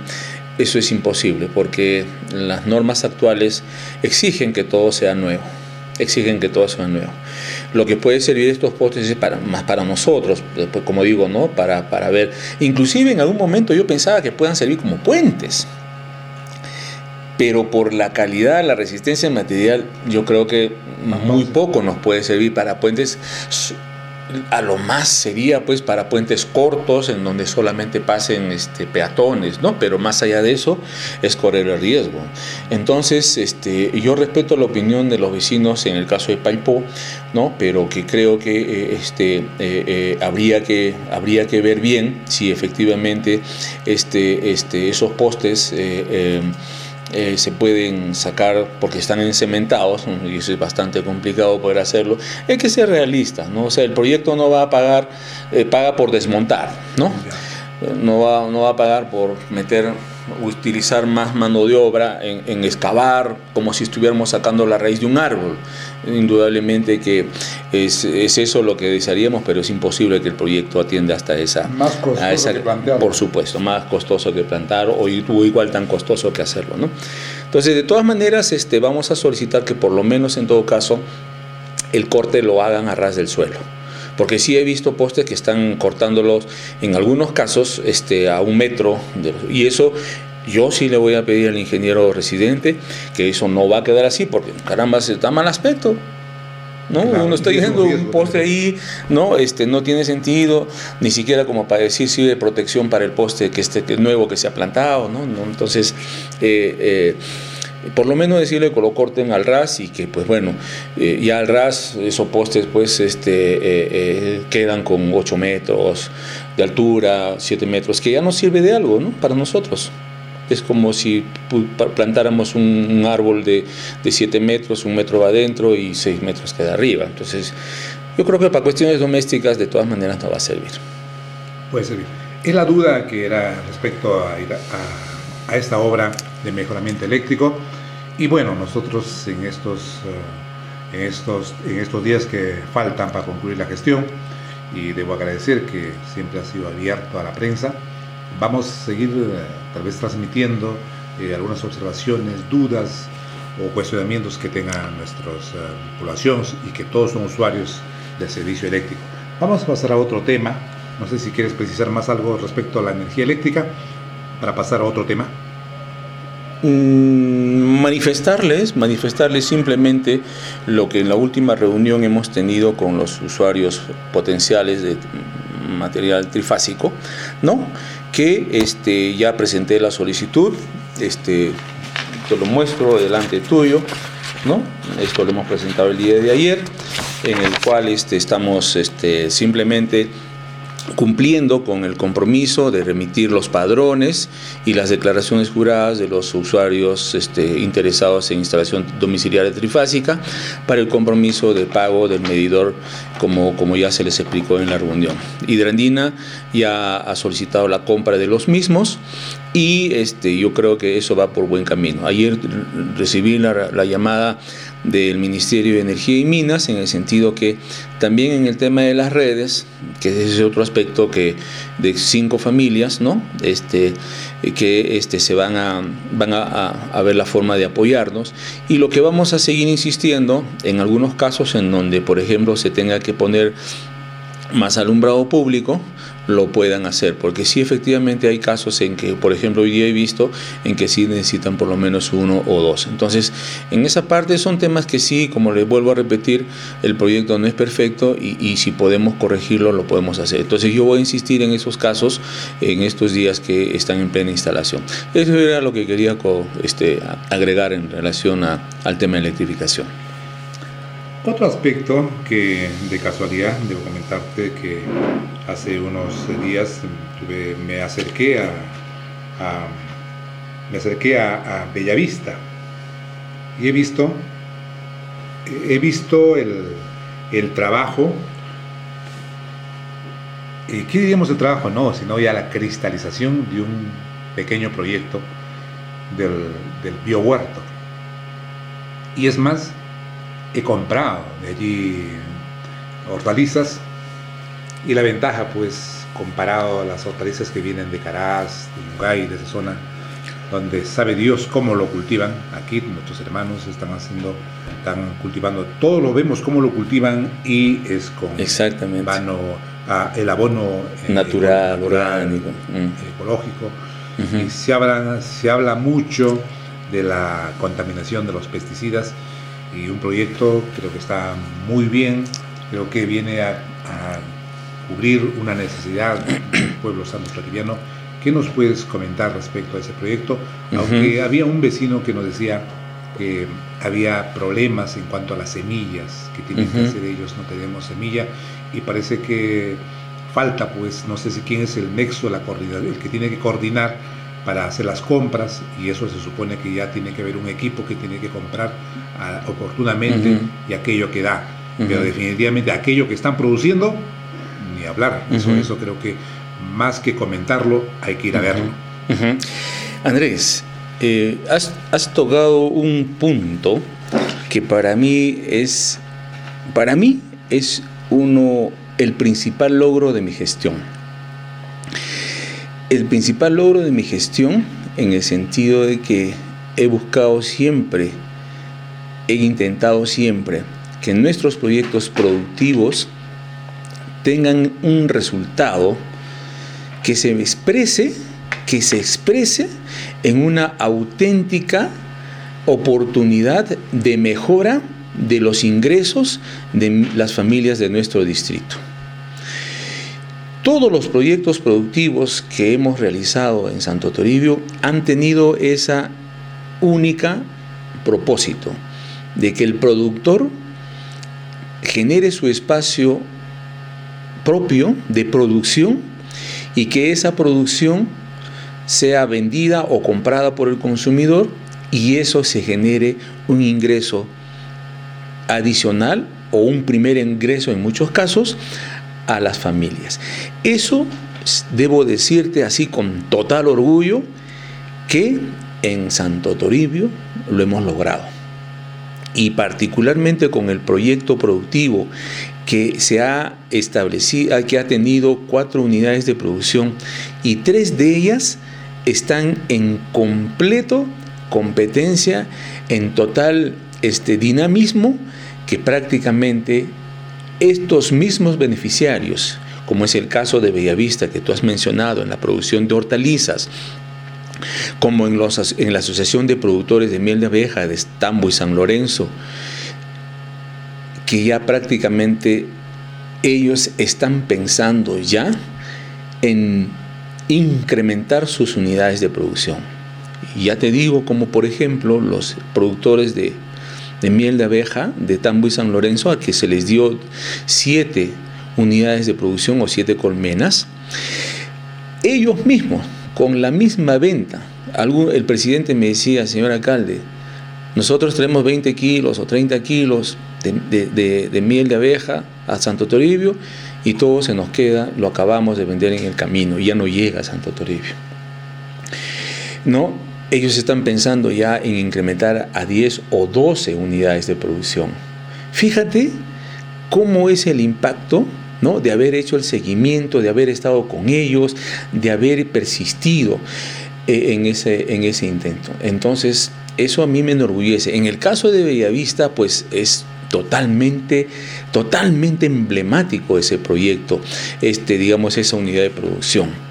eso es imposible porque las normas actuales exigen que todo sea nuevo, exigen que todo sea nuevo. Lo que puede servir estos postes es para, más para nosotros, pues, como digo, ¿no? Para, para ver, inclusive en algún momento yo pensaba que puedan servir como puentes, pero por la calidad, la resistencia material, yo creo que muy poco nos puede servir para puentes a lo más sería pues para puentes cortos en donde solamente pasen este, peatones, ¿no? Pero más allá de eso es correr el riesgo. Entonces, este, yo respeto la opinión de los vecinos en el caso de Paipó, ¿no? Pero que creo que eh, este, eh, eh, habría que habría que ver bien si efectivamente este, este, esos postes eh, se pueden sacar porque están encementados y eso es bastante complicado poder hacerlo. Hay que ser realista, ¿no? El proyecto no va a pagar, eh, paga por desmontar, ¿no? No va, no va a pagar por meter utilizar más mano de obra en, excavar como si estuviéramos sacando la raíz de un árbol. Indudablemente que es, eso lo que desearíamos, pero es imposible que el proyecto atienda hasta esa... Más costoso que plantear. Por supuesto, más costoso que plantar o, igual tan costoso que hacerlo. ¿no? Entonces, de todas maneras, este, vamos a solicitar que por lo menos en todo caso el corte lo hagan a ras del suelo porque sí he visto postes que están cortándolos en algunos casos este, a un metro, y eso yo sí le voy a pedir al ingeniero residente que eso no va a quedar así, porque caramba, se da mal aspecto. ¿no? Uno está diciendo un poste ahí, no, este, no tiene sentido, ni siquiera como para decir si de protección para el poste que esté nuevo que se ha plantado, ¿no? Entonces, eh, eh, por lo menos decirle que lo corten al ras y que pues bueno, eh, ya al ras esos postes pues este, eh, quedan con 8 metros de altura, 7 metros, que ya no sirve de algo ¿no? para nosotros. Es como si plantáramos un, árbol de, de 7 metros, un metro va adentro y 6 metros queda arriba. Entonces, yo creo que para cuestiones domésticas de todas maneras no va a servir. Puede servir. Es la duda que era respecto a, a, a esta obra de mejoramiento eléctrico. Y bueno, nosotros en estos, eh, en estos, en estos días que faltan para concluir la gestión, y debo agradecer que siempre ha sido abierto a la prensa, vamos a seguir eh, tal vez transmitiendo eh, algunas observaciones, dudas o cuestionamientos que tengan nuestras poblaciones y que todos son usuarios del servicio eléctrico. Vamos a pasar a otro tema. No sé si quieres precisar más algo respecto a la energía eléctrica para pasar a otro tema. Mm, manifestarles, manifestarles simplemente lo que en la última reunión hemos tenido con los usuarios potenciales de material trifásico, ¿no? Que este, ya presenté la solicitud, este, te lo muestro delante tuyo, ¿no? Esto lo hemos presentado el día de ayer, en el cual este, estamos este, simplemente cumpliendo con el compromiso de remitir los padrones y las declaraciones juradas de los usuarios este, interesados en instalación domiciliaria trifásica para el compromiso de pago del medidor como, como ya se les explicó en la reunión. Hidrandina ya ha solicitado la compra de los mismos y este, yo creo que eso va por buen camino. Ayer recibí la, la llamada del Ministerio de Energía y Minas, en el sentido que también en el tema de las redes, que es otro aspecto que de cinco familias, ¿no? Este, que este, se van, a, van a, a, ver la forma de apoyarnos. Y lo que vamos a seguir insistiendo, en algunos casos en donde, por ejemplo, se tenga que poner más alumbrado público, lo puedan hacer, porque sí efectivamente hay casos en que, por ejemplo, hoy día he visto en que sí necesitan por lo menos uno o dos. Entonces, en esa parte son temas que sí, como les vuelvo a repetir, el proyecto no es perfecto y, si podemos corregirlo, lo podemos hacer. Entonces, yo voy a insistir en esos casos en estos días que están en plena instalación. Eso era lo que quería este, agregar en relación al tema de electrificación. Otro aspecto que de casualidad debo comentarte que hace unos días me acerqué a, me acerqué a, Bellavista y he visto he visto el, el trabajo ¿qué diríamos el trabajo? No, sino ya la cristalización de un pequeño proyecto del, del biohuerto. Y es más, he comprado de allí hortalizas y la ventaja pues comparado a las hortalizas que vienen de Caraz, de Yungay, de esa zona donde sabe Dios cómo lo cultivan, aquí nuestros hermanos están haciendo, están cultivando, todo lo vemos cómo lo cultivan y es con Exactamente. Ah, el abono eh, natural, orgánico, mm. ecológico. Y se habla, se habla mucho de la contaminación de los pesticidas y un proyecto creo que está muy bien, creo que viene a, cubrir una necesidad del pueblo santo ¿Qué nos puedes comentar respecto a ese proyecto? Aunque había un vecino que nos decía que había problemas en cuanto a las semillas que tienen que hacer ellos, no tenemos semilla y parece que falta, pues, no sé si quién es el nexo, la el que tiene que coordinar para hacer las compras y eso se supone que ya tiene que haber un equipo que tiene que comprar ah, oportunamente y aquello que da. Pero definitivamente aquello que están produciendo, ni hablar. eso, eso creo que más que comentarlo, hay que ir a verlo. Andrés, eh, has, has tocado un punto que para mí es, para mí es uno, el principal logro de mi gestión el principal logro de mi gestión en el sentido de que he buscado siempre, he intentado siempre que nuestros proyectos productivos tengan un resultado que se exprese, que se exprese en una auténtica oportunidad de mejora de los ingresos de las familias de nuestro distrito. Todos los proyectos productivos que hemos realizado en Santo Toribio han tenido esa única propósito de que el productor genere su espacio propio de producción y que esa producción sea vendida o comprada por el consumidor y eso se genere un ingreso adicional o un primer ingreso en muchos casos a las familias. Eso debo decirte así con total orgullo que en Santo Toribio lo hemos logrado. Y particularmente con el proyecto productivo que se ha establecido, que ha tenido cuatro unidades de producción y tres de ellas están en completo competencia, en total este dinamismo que prácticamente estos mismos beneficiarios, como es el caso de Bellavista que tú has mencionado en la producción de hortalizas, como en, la Asociación de Productores de Miel de Abeja de Estambo y San Lorenzo, que ya prácticamente ellos están pensando ya en incrementar sus unidades de producción. Ya te digo, como por ejemplo los productores de de miel de abeja de Tambo y San Lorenzo, a que se les dio siete unidades de producción o siete colmenas. Ellos mismos, con la misma venta, el presidente me decía, señor alcalde, nosotros tenemos 20 kilos o 30 kilos de, miel de abeja a Santo Toribio y todo se nos queda, lo acabamos de vender en el camino y ya no llega a Santo Toribio. ¿No? Ellos están pensando ya en incrementar a 10 o 12 unidades de producción. Fíjate cómo es el impacto ¿no? de haber hecho el seguimiento, de haber estado con ellos, de haber persistido eh, en ese, en ese intento. Entonces, eso a mí me enorgullece. En el caso de Bellavista, pues es totalmente, totalmente emblemático ese proyecto, este, digamos, esa unidad de producción.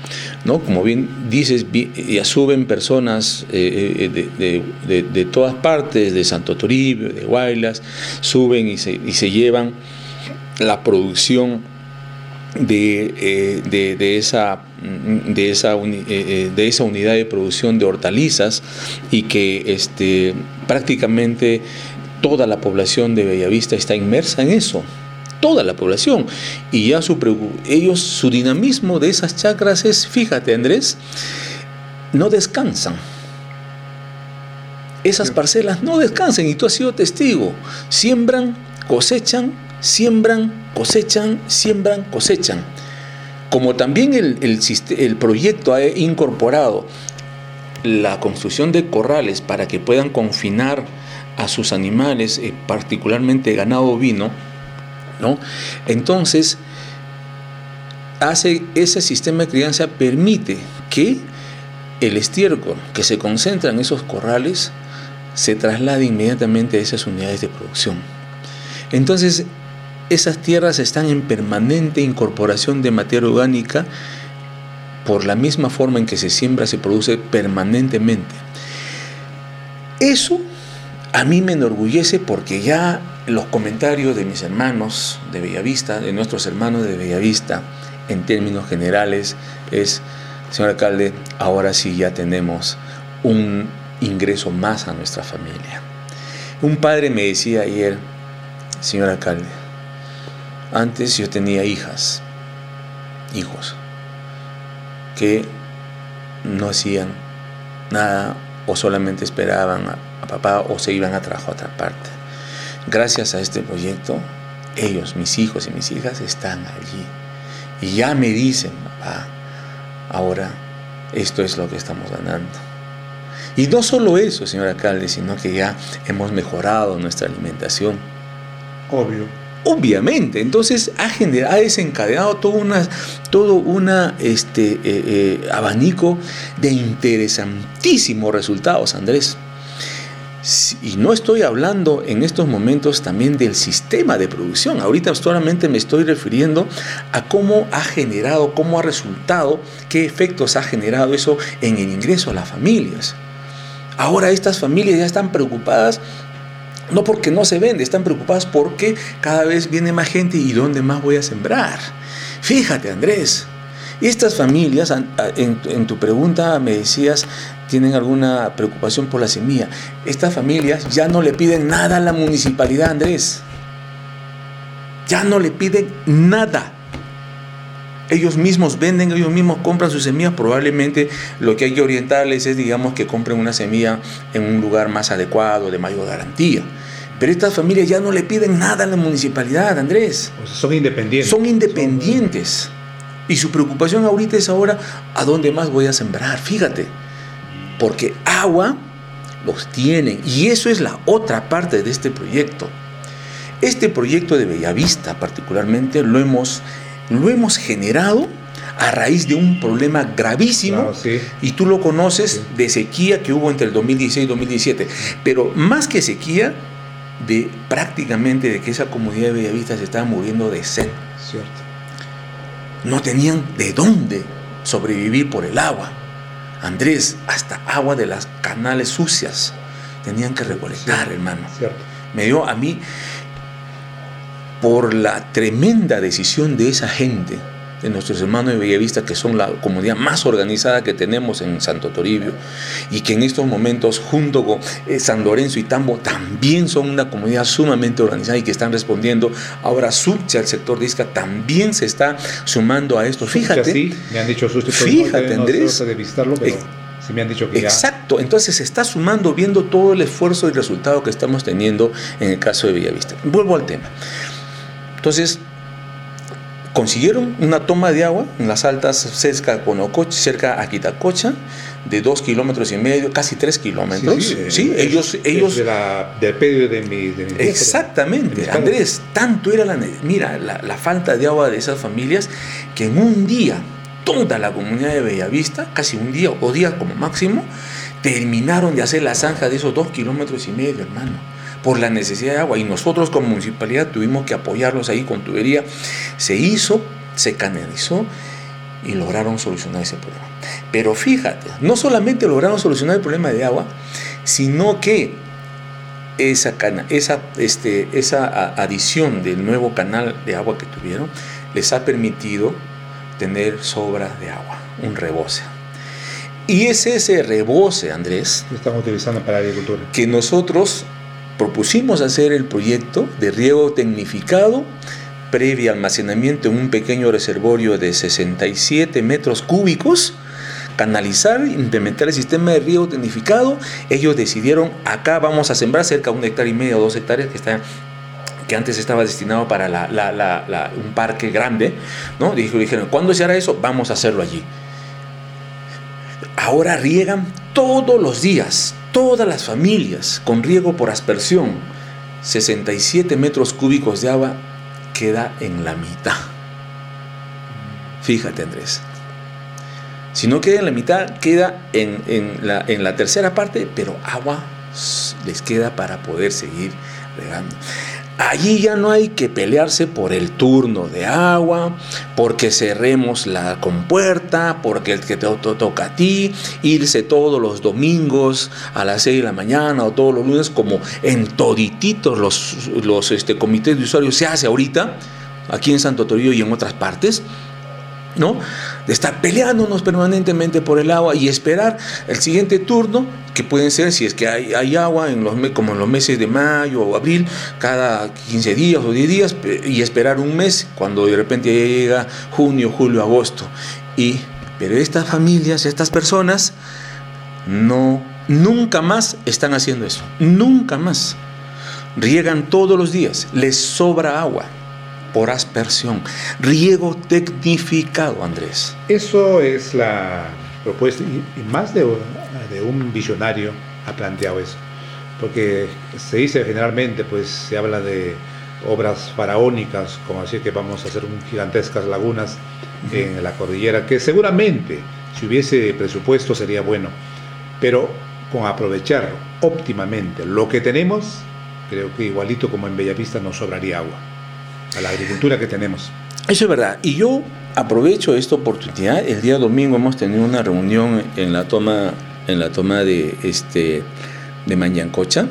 ¿No? Como bien dices, ya suben personas eh, eh, de, de, todas partes, de Santo Toribio, de Guaylas, suben y se, y se llevan la producción de, eh, de, esa, de, esa, de esa unidad de producción de hortalizas y que este, prácticamente toda la población de Bellavista está inmersa en eso, toda la población. Y ya su, ellos, su dinamismo de esas chacras es, fíjate Andrés, no descansan. Esas parcelas no descansan y tú has sido testigo. Siembran, cosechan, siembran, cosechan, siembran, cosechan. Como también el, el, el proyecto ha incorporado la construcción de corrales para que puedan confinar a sus animales, eh, particularmente ganado ovino, ¿no? Entonces, hace ese sistema de crianza permite que el estiércol que se concentra en esos corrales se traslade inmediatamente a esas unidades de producción. Entonces, esas tierras están en permanente incorporación de materia orgánica por la misma forma en que se siembra, se produce permanentemente. Eso a mí me enorgullece porque ya los comentarios de mis hermanos de Bellavista, de nuestros hermanos de Bellavista, en términos generales, es, señor alcalde, ahora sí ya tenemos un ingreso más a nuestra familia. Un padre me decía ayer, señor alcalde, antes yo tenía hijas, hijos, que no hacían nada o solamente esperaban a papá o se iban a trabajar a otra parte. Gracias a este proyecto, ellos, mis hijos y mis hijas, están allí. Y ya me dicen, papá, ahora esto es lo que estamos ganando. Y no solo eso, señor alcalde, sino que ya hemos mejorado nuestra alimentación. Obvio. Obviamente, entonces ha, generado, ha desencadenado todo, una, todo una, este, eh, eh, abanico de interesantísimos resultados, Andrés. Y no estoy hablando en estos momentos también del sistema de producción. Ahorita solamente me estoy refiriendo a cómo ha generado, cómo ha resultado, qué efectos ha generado eso en el ingreso a las familias. Ahora estas familias ya están preocupadas no porque no se vende, están preocupadas porque cada vez viene más gente y dónde más voy a sembrar. Fíjate, Andrés, estas familias, en, tu pregunta me decías tienen alguna preocupación por la semilla. Estas familias ya no le piden nada a la municipalidad, Andrés. Ya no le piden nada. Ellos mismos venden, ellos mismos compran sus semillas. Probablemente lo que hay que orientarles es, digamos, que compren una semilla en un lugar más adecuado, de mayor garantía. Pero estas familias ya no le piden nada a la municipalidad, Andrés. son independientes. Son independientes. Y su preocupación ahorita es ahora, ¿a dónde más voy a sembrar? Fíjate porque agua los tienen. Y eso es la otra parte de este proyecto. Este proyecto de Bellavista particularmente lo hemos, lo hemos generado a raíz de un problema gravísimo, y tú lo conoces, de sequía que hubo entre el 2016 y 2017. Pero más que sequía, de prácticamente de que esa comunidad de Bellavista se estaba muriendo de sed. Cierto. No tenían de dónde sobrevivir por el agua. Andrés, hasta agua de las canales sucias tenían que recolectar, hermano. Me dio a mí, por la tremenda decisión de esa gente, de nuestros hermanos de Bellavista, que son la comunidad más organizada que tenemos en Santo Toribio, y que en estos momentos, junto con eh, San Lorenzo y Tambo, también son una comunidad sumamente organizada y que están respondiendo. Ahora Subcha, el sector de Isca, también se está sumando a esto. Fíjate. sí, me han dicho Fíjate, Andrés. de visitarlo, pero... Sí me han dicho que Exacto, entonces se está sumando viendo todo el esfuerzo y resultado que estamos teniendo en el caso de Bellavista. Vuelvo al tema. Entonces, consiguieron una toma de agua en las altas cerca a Conocoche, cerca a Quitacocha, de dos kilómetros y medio, casi tres kilómetros. Sí, ellos... ellos del pedio de mi... exactamente, Andrés, tanto era la... Mira, la, la falta de agua de esas familias que en un día toda la comunidad de Bellavista, casi un día o día como máximo, terminaron de hacer la zanja de esos dos kilómetros y medio, hermano por la necesidad de agua y nosotros como municipalidad tuvimos que apoyarlos ahí con tubería. Se hizo, se canalizó y lograron solucionar ese problema. Pero fíjate, no solamente lograron solucionar el problema de agua, sino que esa, esa, este, esa adición del nuevo canal de agua que tuvieron les ha permitido tener sobras de agua, un rebose. Y es ese rebose, Andrés, estamos utilizando para la agricultura. Que nosotros propusimos hacer el proyecto de riego tecnificado previo almacenamiento en un pequeño reservorio de 67 metros cúbicos, canalizar, implementar el sistema de riego tecnificado. Ellos decidieron, acá vamos a sembrar cerca de un hectárea y medio o dos hectáreas que que antes estaba destinado para un parque grande, ¿no? Dijeron, ¿cuándo se hará eso? Vamos a hacerlo allí. Ahora riegan todos los días, todas las familias con riego por aspersión, 67 metros cúbicos de agua queda en la mitad. Fíjate Andrés. Si no queda en la mitad, queda en, la, en la tercera parte, pero agua les queda para poder seguir regando. Allí ya no hay que pelearse por el turno de agua, porque cerremos la compuerta, porque el que te toca a ti, irse todos los domingos a las 6 de la mañana o todos los lunes, como en todititos los, los este, comités de usuarios se hace ahorita, aquí en Santo Toribio y en otras partes. ¿No? De estar peleándonos permanentemente por el agua y esperar el siguiente turno, que pueden ser, si es que hay, hay agua, en los, como en los meses de mayo o abril, cada 15 días o 10 días, y esperar un mes, cuando de repente llega junio, julio, agosto. Y, pero estas familias, estas personas, no, nunca más están haciendo eso, nunca más. Riegan todos los días, les sobra agua por aspersión. Riego tecnificado, Andrés. Eso es la propuesta, y, más de, de, un visionario ha planteado eso. Porque se dice generalmente, pues se habla de obras faraónicas, como decir que vamos a hacer gigantescas lagunas en la cordillera, que seguramente si hubiese presupuesto sería bueno, pero con aprovechar óptimamente lo que tenemos, creo que igualito como en Bellavista nos sobraría agua a la agricultura que tenemos. Eso es verdad. Y yo aprovecho esta oportunidad. El día domingo hemos tenido una reunión en la toma, en la toma de, este, de Mañancocha,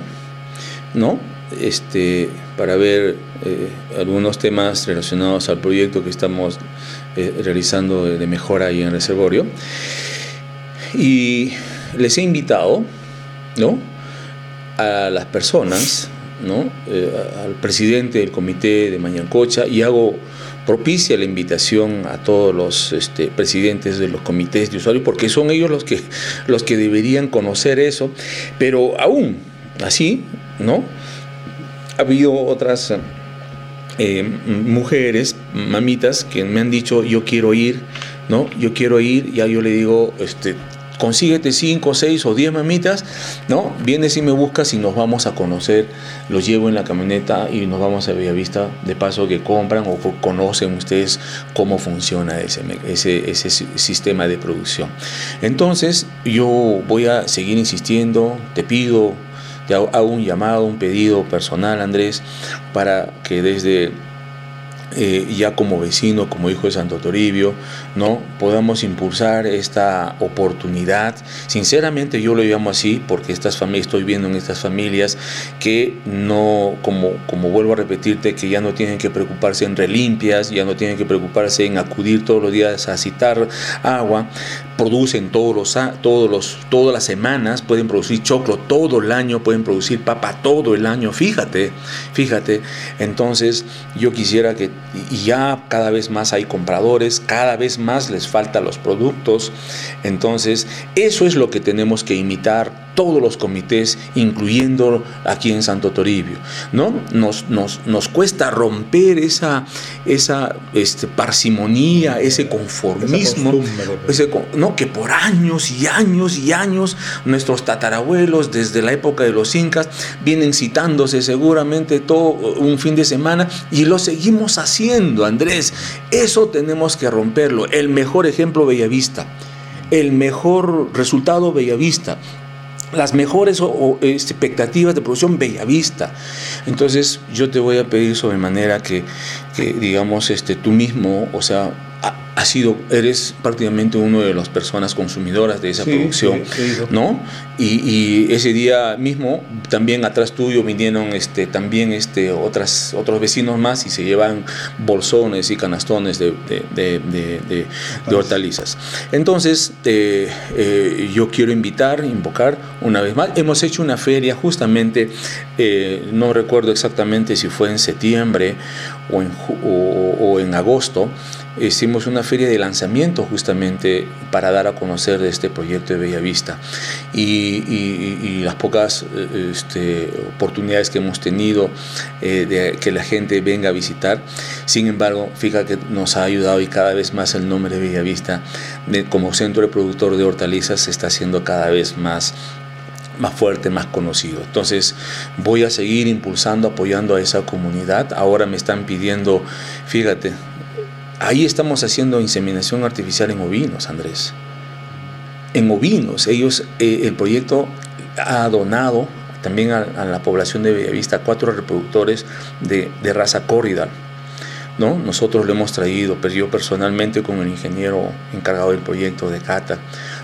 ¿no? Este, para ver eh, algunos temas relacionados al proyecto que estamos eh, realizando de, mejora ahí en el reservorio. Y les he invitado, ¿no? A las personas ¿no? Eh, al presidente del comité de Mañancocha y hago propicia la invitación a todos los este, presidentes de los comités de usuarios, porque son ellos los que, los que deberían conocer eso, pero aún así, ¿no? Ha habido otras eh, mujeres, mamitas, que me han dicho, yo quiero ir, ¿no? Yo quiero ir, ya yo le digo, este, consíguete 5, 6 o 10 mamitas, ¿no? Vienes y me buscas y nos vamos a conocer, los llevo en la camioneta y nos vamos a Bellavista, de paso que compran o conocen ustedes cómo funciona ese, ese, ese sistema de producción. Entonces, yo voy a seguir insistiendo, te pido, te hago un llamado, un pedido personal, Andrés, para que desde eh, ya como vecino, como hijo de Santo Toribio, ¿no? podamos impulsar esta oportunidad. Sinceramente yo lo llamo así porque estas familias, estoy viendo en estas familias que no, como, como vuelvo a repetirte, que ya no tienen que preocuparse en relimpias, ya no tienen que preocuparse en acudir todos los días a citar agua, producen todos los, todos los, todas las semanas, pueden producir choclo todo el año, pueden producir papa todo el año, fíjate, fíjate. Entonces yo quisiera que, y ya cada vez más hay compradores, cada vez más les faltan los productos, entonces eso es lo que tenemos que imitar todos los comités, incluyendo aquí en Santo Toribio. ¿no? Nos, nos, nos cuesta romper esa, esa este, parsimonía, ese conformismo, ese, ¿no? que por años y años y años nuestros tatarabuelos, desde la época de los incas, vienen citándose seguramente todo un fin de semana y lo seguimos haciendo, Andrés. Eso tenemos que romperlo. El mejor ejemplo, Bellavista. El mejor resultado, Bellavista las mejores expectativas de producción Bellavista. Entonces yo te voy a pedir sobre manera que, que digamos, este, tú mismo, o sea, sido, eres prácticamente uno de las personas consumidoras de esa producción, ¿no? Y, ese día mismo, también atrás tuyo vinieron este, también este, otras, otros vecinos más y se llevan bolsones y canastones de, de, hortalizas. Entonces, eh, yo quiero invitar, invocar una vez más. Hemos hecho una feria justamente, eh, no recuerdo exactamente si fue en septiembre o en, o en agosto, hicimos una feria de lanzamiento justamente para dar a conocer de este proyecto de Bellavista y, las pocas eh, este, oportunidades que hemos tenido eh, de que la gente venga a visitar. Sin embargo, fíjate que nos ha ayudado y cada vez más el nombre de Bellavista de, como centro de productor de hortalizas se está haciendo cada vez más más fuerte, más conocido. Entonces voy a seguir impulsando, apoyando a esa comunidad. Ahora me están pidiendo, fíjate, Ahí estamos haciendo inseminación artificial en ovinos, Andrés. En ovinos, ellos, eh, el proyecto ha donado también a, la población de Bellavista cuatro reproductores de, raza corrida. ¿no? Nosotros lo hemos traído, pero yo personalmente con el ingeniero encargado del proyecto de Cata,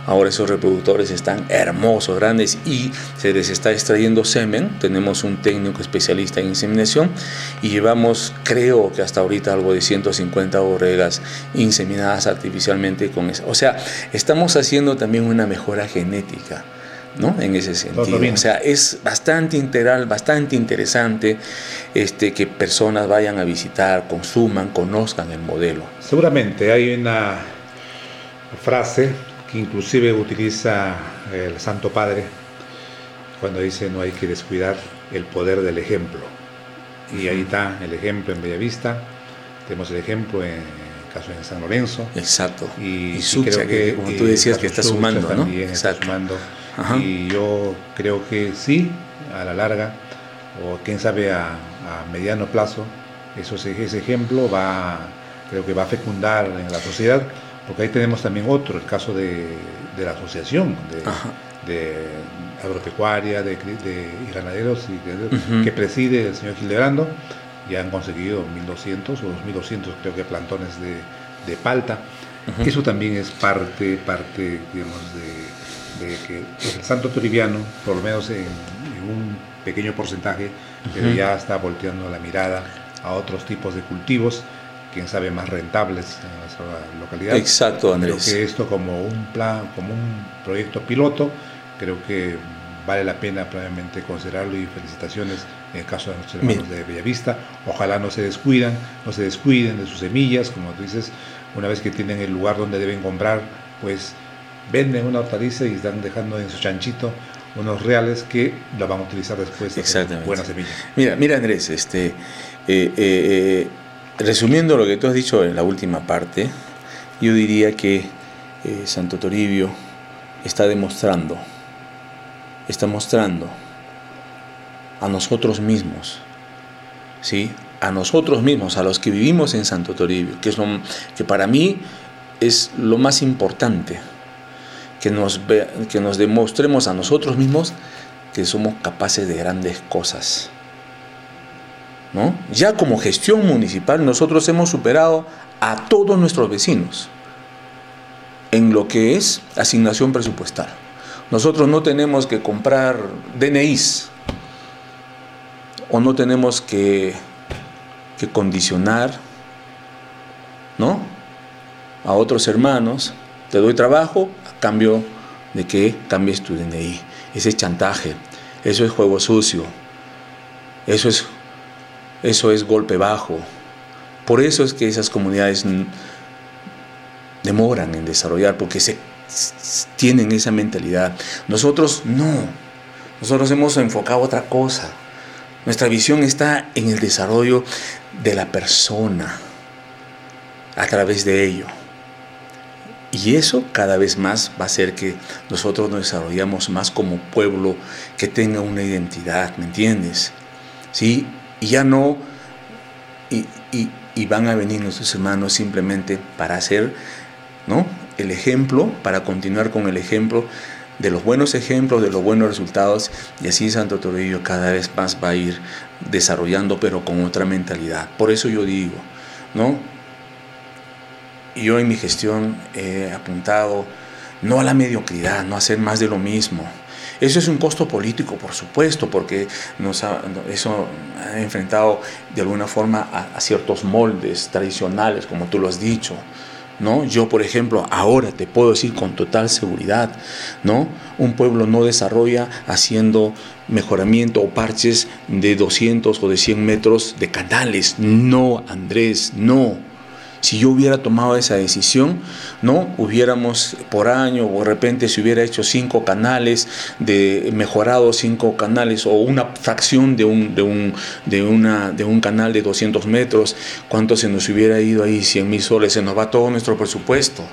Ahora esos reproductores están hermosos, grandes y se les está extrayendo semen. Tenemos un técnico especialista en inseminación y llevamos, creo que hasta ahorita, algo de 150 borregas inseminadas artificialmente con eso. O sea, estamos haciendo también una mejora genética. ¿no? En ese sentido. O sea, es bastante integral, bastante interesante este, que personas vayan a visitar, consuman, conozcan el modelo. Seguramente hay una frase que inclusive utiliza el Santo Padre cuando dice no hay que descuidar el poder del ejemplo. Y ahí está el ejemplo en Bellavista, tenemos el ejemplo en el caso de San Lorenzo. Exacto. Y, creo que, como tú decías, que está sumando, ¿no? Está sumando. Y yo creo que sí, a la larga, o quién sabe a, mediano plazo, eso, ese ejemplo va, creo que va a fecundar en la sociedad porque ahí tenemos también otro, el caso de, la asociación de, agropecuaria de, y ganaderos que preside el señor Gildebrando, ya han conseguido 1.200 o 2.200 creo que plantones de, palta. Eso también es parte, parte digamos, de, que el santo toribiano, por lo menos en, un pequeño porcentaje, ya está volteando la mirada a otros tipos de cultivos quién sabe, más rentables en nuestra localidad. Exacto, Andrés. Creo que esto como un plan, como un proyecto piloto, creo que vale la pena probablemente considerarlo y felicitaciones en el caso de nuestros hermanos de Bellavista. Ojalá no se descuidan, no se descuiden de sus semillas, como tú dices, una vez que tienen el lugar donde deben comprar, pues venden una hortaliza y están dejando en su chanchito unos reales que la van a utilizar después Exactamente. buena semilla. Mira, mira Andrés, este eh, eh, eh Resumiendo lo que tú has dicho en la última parte, yo diría que eh, Santo Toribio está demostrando, está mostrando a nosotros mismos, ¿sí? a nosotros mismos, a los que vivimos en Santo Toribio, que, es que para mí es lo más importante, que nos, que nos demostremos a nosotros mismos que somos capaces de grandes cosas ¿no? Ya como gestión municipal nosotros hemos superado a todos nuestros vecinos en lo que es asignación presupuestal. Nosotros no tenemos que comprar DNIs o no tenemos que, que condicionar ¿no? a otros hermanos. Te doy trabajo a cambio de que cambies tu DNI. Ese es chantaje, eso es juego sucio, eso es, eso es golpe bajo. Por eso es que esas comunidades demoran en desarrollar, porque se, tienen esa mentalidad. Nosotros no, nosotros hemos enfocado otra cosa. Nuestra visión está en el desarrollo de la persona a través de ello. Y eso cada vez más va a hacer que nosotros nos desarrollamos más como pueblo que tenga una identidad, ¿me entiendes? ¿Sí? Y ya no, y, y van a venir nuestros hermanos simplemente para hacer ¿no? el ejemplo, para continuar con el ejemplo de los buenos ejemplos, de los buenos resultados, y así Santo Toribio cada vez más va a ir desarrollando, pero con otra mentalidad. Por eso yo digo, ¿no? Yo en mi gestión he apuntado no a la mediocridad, no a hacer más de lo mismo. Eso es un costo político, por supuesto, porque eso ha enfrentado de alguna forma a ciertos moldes tradicionales, como tú lo has dicho. ¿no? Yo, por ejemplo, ahora te puedo decir con total seguridad, ¿no? Un pueblo no desarrolla haciendo mejoramiento o parches de 200 o de 100 metros de canales. No, Andrés, no. Si yo hubiera tomado esa decisión, ¿no? Hubiéramos por año o de repente se hubiera hecho cinco canales, de mejorado cinco canales o una fracción de un, de un, de una, de un canal de 200 metros, ¿cuánto se nos hubiera ido ahí? 100 mil soles, se nos va todo nuestro presupuesto.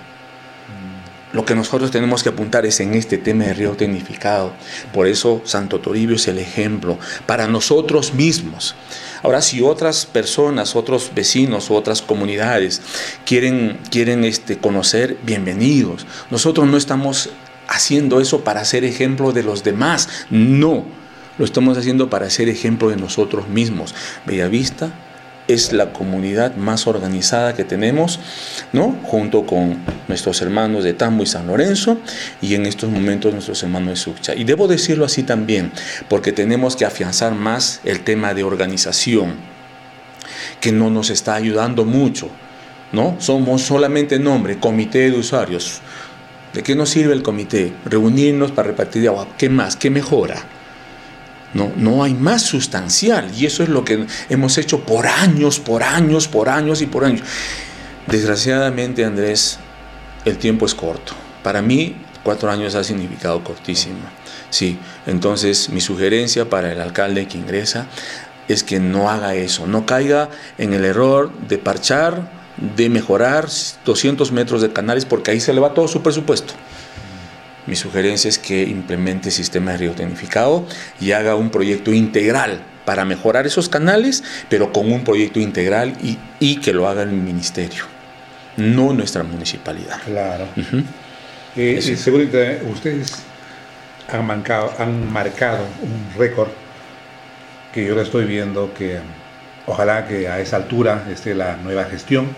Lo que nosotros tenemos que apuntar es en este tema de río tecnificado. Por eso Santo Toribio es el ejemplo para nosotros mismos. Ahora, si otras personas, otros vecinos, otras comunidades quieren, quieren este, conocer, bienvenidos. Nosotros no estamos haciendo eso para ser ejemplo de los demás, no. Lo estamos haciendo para ser ejemplo de nosotros mismos. Bellavista es la comunidad más organizada que tenemos, ¿no? Junto con nuestros hermanos de Tambo y San Lorenzo y en estos momentos nuestros hermanos de Sucha. Y debo decirlo así también, porque tenemos que afianzar más el tema de organización, que no nos está ayudando mucho, ¿no? Somos solamente nombre, comité de usuarios. ¿De qué nos sirve el comité? Reunirnos para repartir agua. ¿Qué más? ¿Qué mejora? No, no hay más sustancial y eso es lo que hemos hecho por años, por años, por años y por años. Desgraciadamente, Andrés, el tiempo es corto. Para mí, cuatro años ha significado cortísimo. Sí, entonces mi sugerencia para el alcalde que ingresa es que no haga eso, no caiga en el error de parchar, de mejorar 200 metros de canales, porque ahí se le va todo su presupuesto. Mi sugerencia es que implemente el sistema de río tecnificado y haga un proyecto integral para mejorar esos canales, pero con un proyecto integral y, que lo haga el ministerio, no nuestra municipalidad. Claro. Eh, seguramente ustedes han, han marcado un récord que yo le estoy viendo que ojalá que a esa altura esté la nueva gestión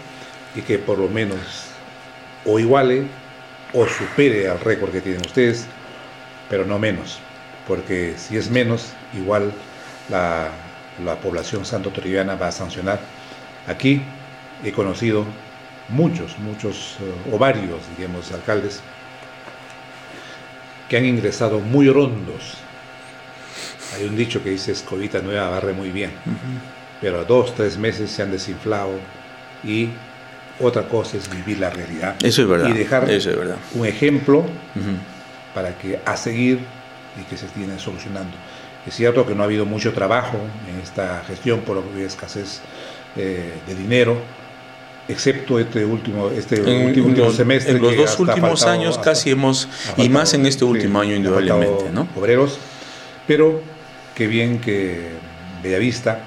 y que por lo menos o iguale o supere al récord que tienen ustedes, pero no menos, porque si es menos, igual la, población santo toribiana va a sancionar. Aquí he conocido muchos, muchos eh, o varios, digamos, alcaldes que han ingresado muy rondos. Hay un dicho que dice escobita nueva barre muy bien, pero a dos, tres meses se han desinflado y otra cosa es vivir la realidad. Eso es verdad. Y dejar Eso es verdad. un ejemplo para que a seguir y que se tiene solucionando. Es cierto que no ha habido mucho trabajo en esta gestión por escasez eh, de dinero, excepto este último, este último semestre. En los dos últimos años casi hemos, y más en este último año indudablemente, ¿no? Obreros, pero qué bien que Bellavista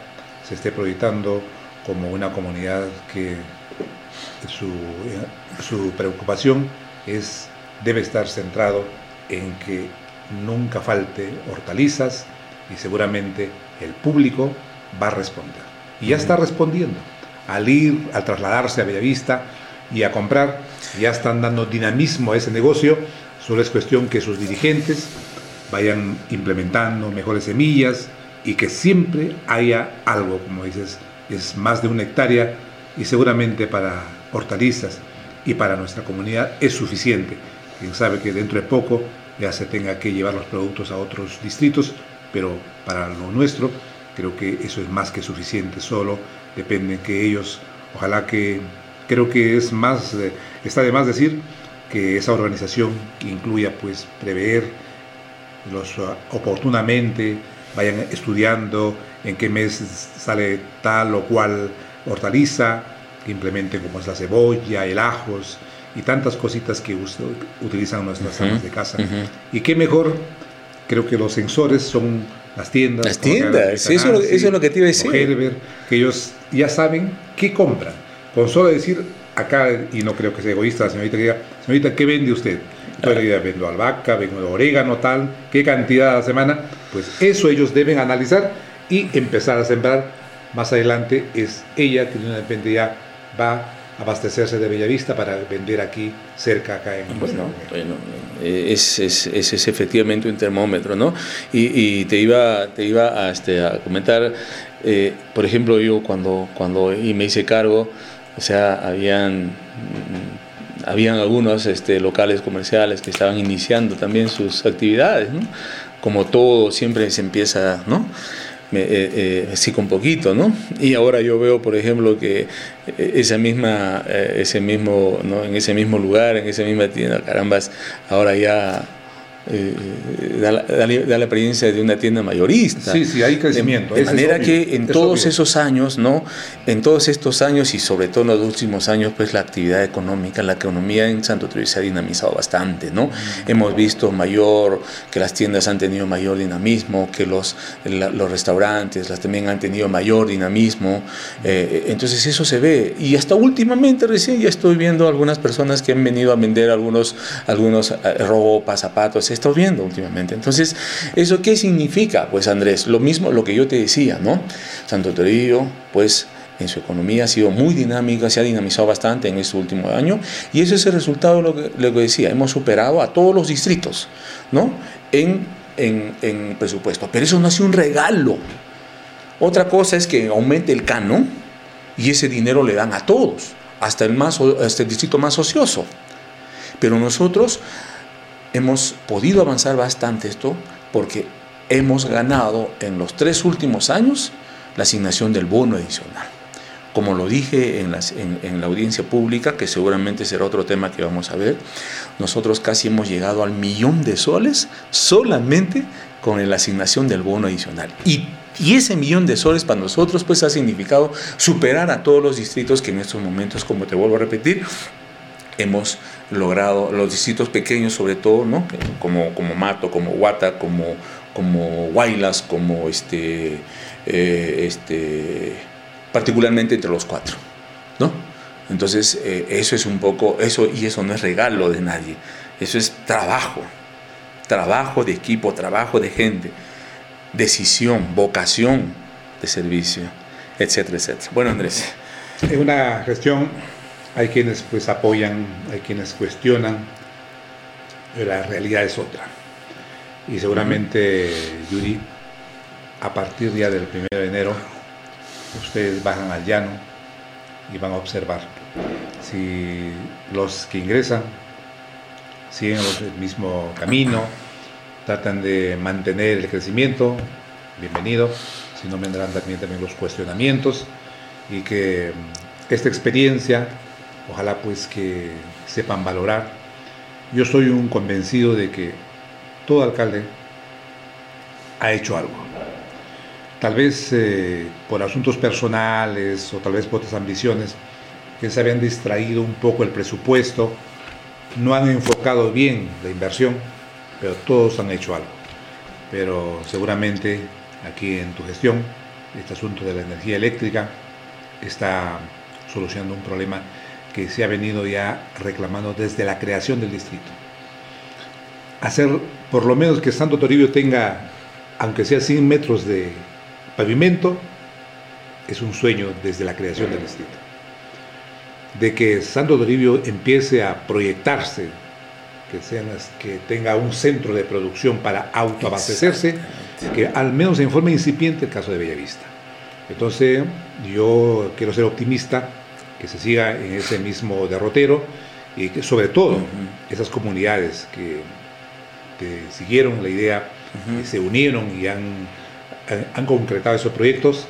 se esté proyectando como una comunidad que su, su preocupación es, debe estar centrado en que nunca falte hortalizas y seguramente el público va a responder. y ya está respondiendo. Al ir, al trasladarse a Bellavista y a comprar, ya están dando dinamismo a ese negocio, solo es cuestión que sus dirigentes vayan implementando mejores semillas y que siempre haya algo, como dices, es más de una hectárea y seguramente para hortalizas y para nuestra comunidad es suficiente. Quien sabe que dentro de poco ya se tenga que llevar los productos a otros distritos, pero para lo nuestro creo que eso es más que suficiente, solo depende que ellos, ojalá que, creo que es más, está de más decir que esa organización incluya pues prever los uh, oportunamente, vayan estudiando en qué mes sale tal o cual hortaliza, que implementen como es la cebolla, el ajos y tantas cositas que utilizan nuestras amas de casa. Y qué mejor, creo que los sensores son las tiendas. Las tiendas, eso, es lo que te iba a decir. que ellos ya saben qué compran. Con solo decir acá, y no creo que sea egoísta la señorita que diga, señorita, ¿qué vende usted? Yo le vendo albahaca, vendo orégano, tal, qué cantidad a la semana. Pues eso ellos deben analizar y empezar a sembrar. Más adelante es ella que de repente ya va a abastecerse de Bellavista para vender aquí cerca, acá en Bueno, bueno es, es, es, efectivamente un termómetro, ¿no? Y, te iba, te iba a, este, a comentar, eh, por ejemplo, yo cuando, cuando y me hice cargo, o sea, habían habían algunos este, locales comerciales que estaban iniciando también sus actividades, ¿no? Como todo siempre se empieza, ¿no? Eh, eh, así con poquito, ¿no? Y ahora yo veo, por ejemplo, que eh, esa misma, ese mismo, ¿no? En ese mismo lugar, en esa misma tienda, carambas, ahora ya eh, da, la, da, la, experiencia de una tienda mayorista. Sí, sí, hay crecimiento. De, manera que en todos esos años, ¿no? En todos estos años y sobre todo en los últimos años, pues la actividad económica, la economía en Santo Toribio se ha dinamizado bastante, ¿no? Hemos visto mayor, que las tiendas han tenido mayor dinamismo, que los, los restaurantes las también han tenido mayor dinamismo. Eh, entonces eso se ve. Y hasta últimamente recién ya estoy viendo algunas personas que han venido a vender algunos, algunos eh, ropas, zapatos, estado viendo últimamente. Entonces, ¿eso qué significa? Pues Andrés, lo mismo lo que yo te decía, ¿no? Santo Toribio, pues en su economía ha sido muy dinámica, se ha dinamizado bastante en este último año y ese es el resultado de lo que, decía, hemos superado a todos los distritos, ¿no? En, en, en presupuesto, pero eso no ha un regalo. Otra cosa es que aumente el canon y ese dinero le dan a todos, hasta el, más, hasta el distrito más ocioso. Pero nosotros hemos podido avanzar bastante esto porque hemos ganado en los tres últimos años la asignación del bono adicional. Como lo dije en, en, la audiencia pública, que seguramente será otro tema que vamos a ver, nosotros casi hemos llegado al millón de soles solamente con la asignación del bono adicional. Y, y ese millón de soles para nosotros pues ha significado superar a todos los distritos que en estos momentos, como te vuelvo a repetir, hemos logrado, los distritos pequeños sobre todo, ¿no? como, como Mato, como Huata, como, como Huaylas, como este, eh, este, particularmente entre los cuatro. ¿no? Entonces, eh, eso es un poco, eso, y eso no es regalo de nadie, eso es trabajo, trabajo de equipo, trabajo de gente, decisión, vocación de servicio, etcétera, etcétera. Bueno, Andrés. Es una gestión hay quienes pues apoyan, hay quienes cuestionan, pero la realidad es otra. Y seguramente, Yuri, a partir ya del 1 de enero, ustedes bajan al llano y van a observar si los que ingresan siguen el mismo camino, tratan de mantener el crecimiento, bienvenido, si no vendrán también, también los cuestionamientos y que esta experiencia Ojalá pues que sepan valorar. Yo soy un convencido de que todo alcalde ha hecho algo. Tal vez eh, por asuntos personales o tal vez por otras ambiciones que se habían distraído un poco el presupuesto, no han enfocado bien la inversión, pero todos han hecho algo. Pero seguramente aquí en tu gestión, este asunto de la energía eléctrica está solucionando un problema que se ha venido ya reclamando desde la creación del distrito. Hacer por lo menos que Santo Toribio tenga, aunque sea 100 metros de pavimento, es un sueño desde la creación del distrito. De que Santo Toribio empiece a proyectarse, que, que tenga un centro de producción para autoabastecerse, que al menos en forma incipiente el caso de Bellavista. Entonces yo quiero ser optimista, que se siga en ese mismo derrotero y que sobre todo esas comunidades que, siguieron la idea, se unieron y han, han concretado esos proyectos,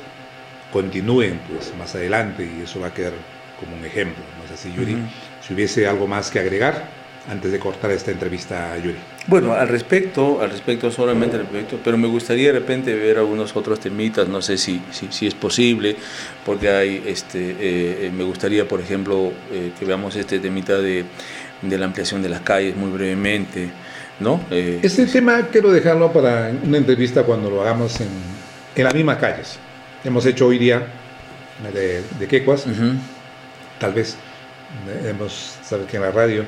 continúen pues más adelante y eso va a quedar como un ejemplo. No sé si Yuri, si hubiese algo más que agregar antes de cortar esta entrevista, Yuri. Bueno, al respecto, al respecto solamente al respecto, pero me gustaría de repente ver algunos otros temitas, no sé si, si, es posible, porque hay, este, eh, eh, me gustaría, por ejemplo, eh, que veamos este temita de, de, la ampliación de las calles muy brevemente, ¿no? este tema quiero dejarlo para una entrevista cuando lo hagamos en, en las mismas calles hemos hecho hoy día de, de Quecuas, tal vez hemos, sabes que en la radio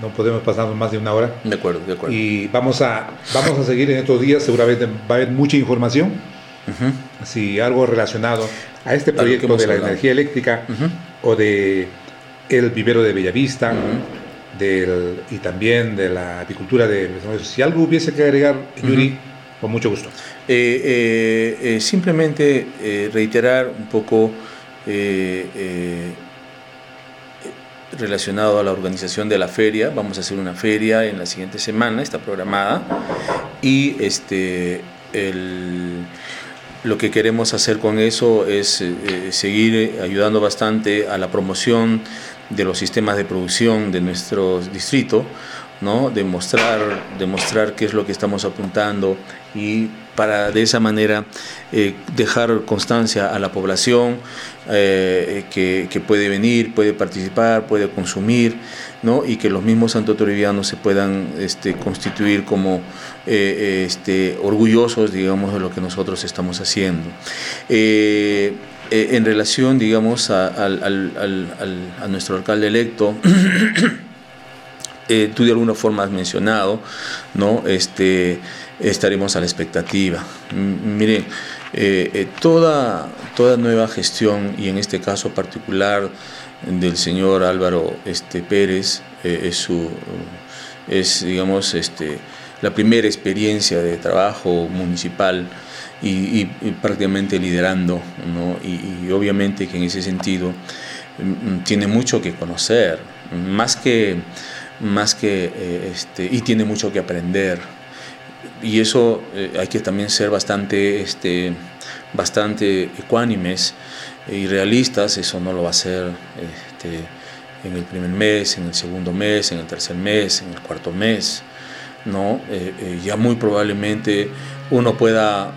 no podemos pasar más de una hora. De acuerdo, de acuerdo. Y vamos a, vamos a seguir en estos días, seguramente va a haber mucha información, si algo relacionado a este proyecto de la energía eléctrica o de el vivero de Bellavista. Del, y también de la apicultura de si algo hubiese que agregar Yuri con mucho gusto. Eh, eh, eh, simplemente reiterar un poco relacionado a la organización de la feria. Vamos a hacer una feria en la siguiente semana, está programada. Y este, lo que queremos hacer con eso es seguir ayudando bastante a la promoción de los sistemas de producción de nuestro distrito ¿no? demostrar, demostrar qué es lo que estamos apuntando y para de esa manera eh, dejar constancia a la población eh, que, puede venir, puede participar, puede consumir, ¿no? y que los mismos santotorivianos se puedan este, constituir como eh, este, orgullosos, digamos, de lo que nosotros estamos haciendo. en relación, digamos, a, a nuestro alcalde electo, eh, tú de alguna forma has mencionado, ¿no? Este, estaremos a la expectativa. miren, eh, eh, toda, toda nueva gestión, y en este caso particular del señor Álvaro este, Pérez, es, su, es, digamos, este, la primera experiencia de trabajo municipal y, prácticamente liderando, ¿no? y, obviamente que en ese sentido tiene mucho que conocer, más que más que, eh, este, y tiene mucho que aprender. Y eso eh, hay que también ser bastante, este, bastante ecuánimes y realistas, eso no lo va a hacer este, en el primer mes, en el segundo mes, en el tercer mes, en el cuarto mes, ¿no? Eh, ya muy probablemente uno pueda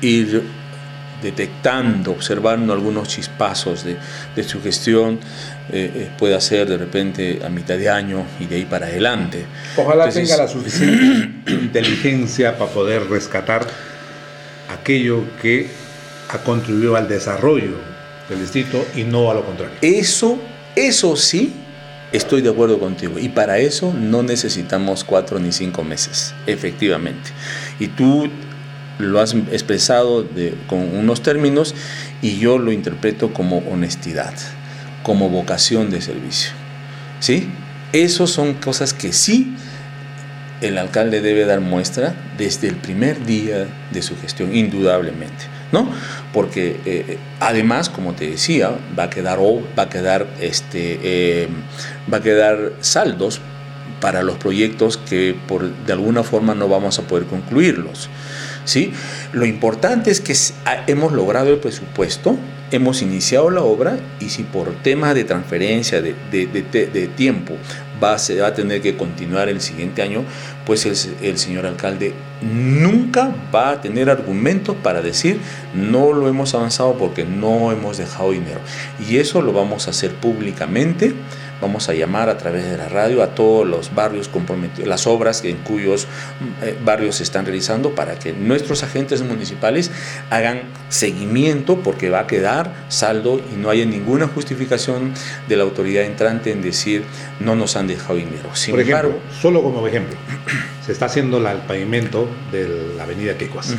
ir detectando, observando algunos chispazos de, de su gestión, eh, eh, pueda ser de repente a mitad de año y de ahí para adelante. Ojalá tenga la suficiente inteligencia para poder rescatar aquello que ha contribuido al desarrollo del distrito y no a lo contrario. Eso, eso sí, estoy de acuerdo contigo. Y para eso no necesitamos cuatro ni cinco meses, efectivamente. Y tú lo has expresado con unos términos y yo lo interpreto como honestidad, como vocación de servicio. ¿Sí? Esas son cosas que sí el alcalde debe dar muestra desde el primer día de su gestión, indudablemente, ¿no? Porque eh, además, como te decía, va a quedar va a quedar este, eh, va a quedar saldos para los proyectos que por de alguna forma no vamos a poder concluirlos. ¿Sí? Lo importante es que hemos logrado el presupuesto, hemos iniciado la obra y si por temas de transferencia de, tiempo va, se va a tener que continuar el siguiente año, pues el, señor alcalde nunca va a tener argumentos para decir no lo hemos avanzado porque no hemos dejado dinero. Y eso lo vamos a hacer públicamente Vamos a llamar a través de la radio a todos los barrios comprometidos, las obras en cuyos eh, barrios se están realizando para que nuestros agentes municipales hagan seguimiento porque va a quedar saldo y no haya ninguna justificación de la autoridad entrante en decir no nos han dejado dinero. Sin Por ejemplo, solo como ejemplo, se está haciendo el pavimento de la avenida Quecuas.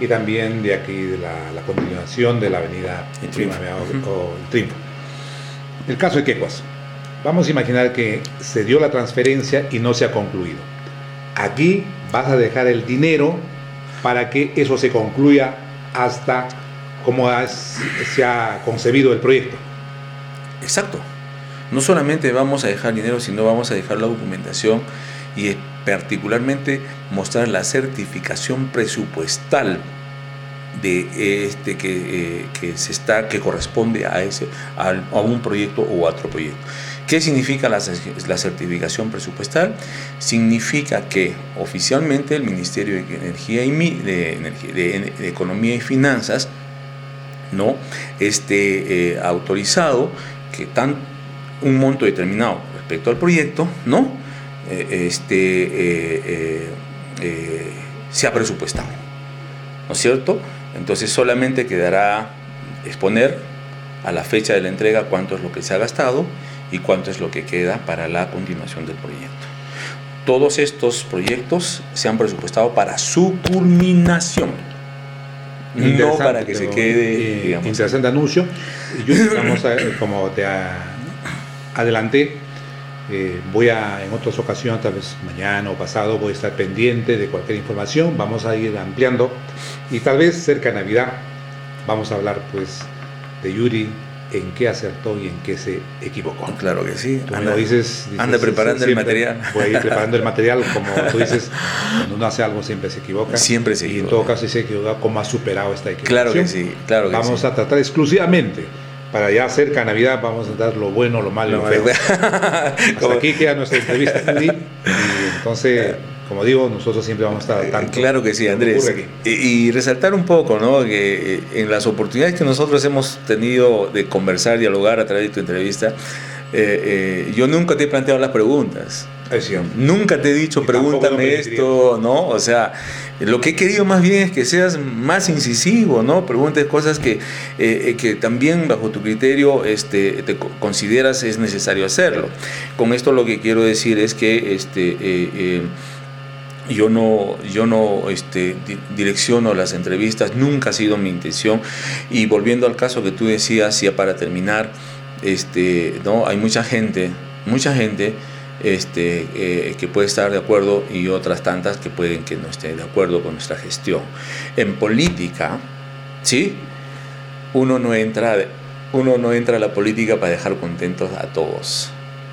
y también de aquí de la, continuación de la avenida Primavera o, el Triunfo. El caso de Quecuas. Vamos a imaginar que se dio la transferencia y no se ha concluido. Aquí vas a dejar el dinero para que eso se concluya hasta como se ha concebido el proyecto. Exacto. No solamente vamos a dejar dinero, sino vamos a dejar la documentación y eh, particularmente mostrar la certificación presupuestal de este que, eh, que se está que corresponde a ese al- a, un proyecto o a otro proyecto. ¿Qué significa la, cer- la certificación presupuestal? Significa que oficialmente el Ministerio de Energía y de, Economía y Finanzas no este eh, autorizado que tan un monto determinado respecto al proyecto no Eh, este eh, se ha presupuestado no es cierto entonces solamente quedará exponer a la fecha de la entrega cuánto es lo que se ha gastado y cuánto es lo que queda para la continuación del proyecto todos estos proyectos se han presupuestado para su culminación no para que se quede, eh, digamos. interesante anuncio. Yo, vamos a- como te adelanté, eh, voy a, en otras ocasiones, tal vez mañana o pasado, voy a estar pendiente de cualquier información. Vamos a ir ampliando. Y tal vez cerca de Navidad, vamos a hablar, pues, de Yuri, en qué acertó y en qué se equivocó. Claro que sí. Tú Anda, dices, dices, anda preparando el material. Voy a ir preparando el material, como tú dices, cuando uno hace algo siempre se equivoca. Siempre se Y en equivoca. todo caso, si se equivoca, ¿cómo ha superado esta equivocación? Claro que sí, claro que Vamos sí. a tratar exclusivamente, para ya cerca de Navidad, vamos a dar lo bueno, lo malo y lo feo. Hasta aquí queda nuestra entrevista, Andy. Y entonces, como digo, nosotros siempre vamos a estar al tanto. Claro que sí, Andrés. Y, y resaltar un poco, ¿no? Que eh, en las oportunidades que nosotros hemos tenido de conversar, dialogar a través de tu entrevista, eh, eh, yo nunca te he planteado las preguntas. Cierto. Nunca te he dicho, Y pregúntame esto, ¿no? O sea, lo que he querido más bien es que seas más incisivo, ¿no? Preguntes cosas que, eh, eh, que también bajo tu criterio este, te co- consideras es necesario hacerlo. Con esto lo que quiero decir es que este, eh, eh, yo no, yo no este, di- direcciono las entrevistas, nunca ha sido mi intención. Y volviendo al caso que tú decías, ya para terminar, este, ¿no? hay mucha gente, mucha gente este, eh, que puede estar de acuerdo y otras tantas que pueden que no estén de acuerdo con nuestra gestión. En política, ¿sí? Uno no entra, uno no entra a la política para dejar contentos a todos.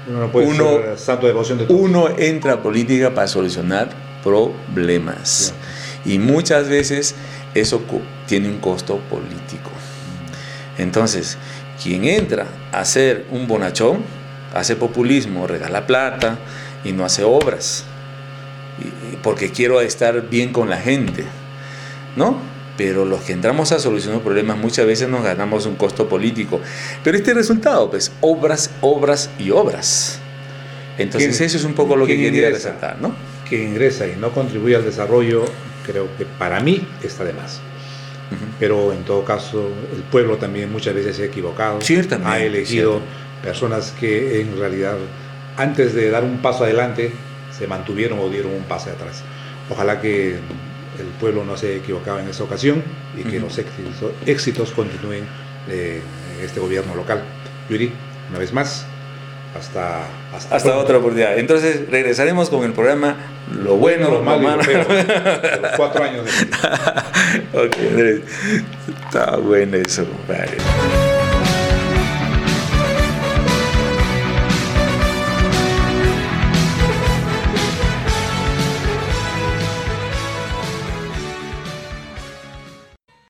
Uno no puede Uno- ser santo devoción de todos. Uno entra a política para solucionar problemas. Y muchas veces eso tiene un costo político. Entonces, quien entra a hacer un bonachón, hace populismo, regala plata y no hace obras. Porque quiero estar bien con la gente. ¿No? Pero los que entramos a solucionar problemas muchas veces nos ganamos un costo político. Pero este resultado, pues, obras, obras y obras. Entonces, ¿Quién- eso es un poco lo que quería resaltar, ¿no? Que ingresa y no contribuye al desarrollo, creo que para mí está de más. Pero en todo caso el pueblo también muchas veces se ha equivocado, Ciertamente, ha elegido cierto. personas que en realidad antes de dar un paso adelante se mantuvieron o dieron un paso atrás. Ojalá que el pueblo no se haya equivocado en esta ocasión y que los éxitos, éxitos continúen eh, en este gobierno local. Yuri, una vez más, hasta, hasta, Hasta otra oportunidad. Entonces, regresaremos con el programa Lo bueno, lo malo y lo malo. de los cuatro años de vida. ok, Andrés. Está bueno eso, compadre.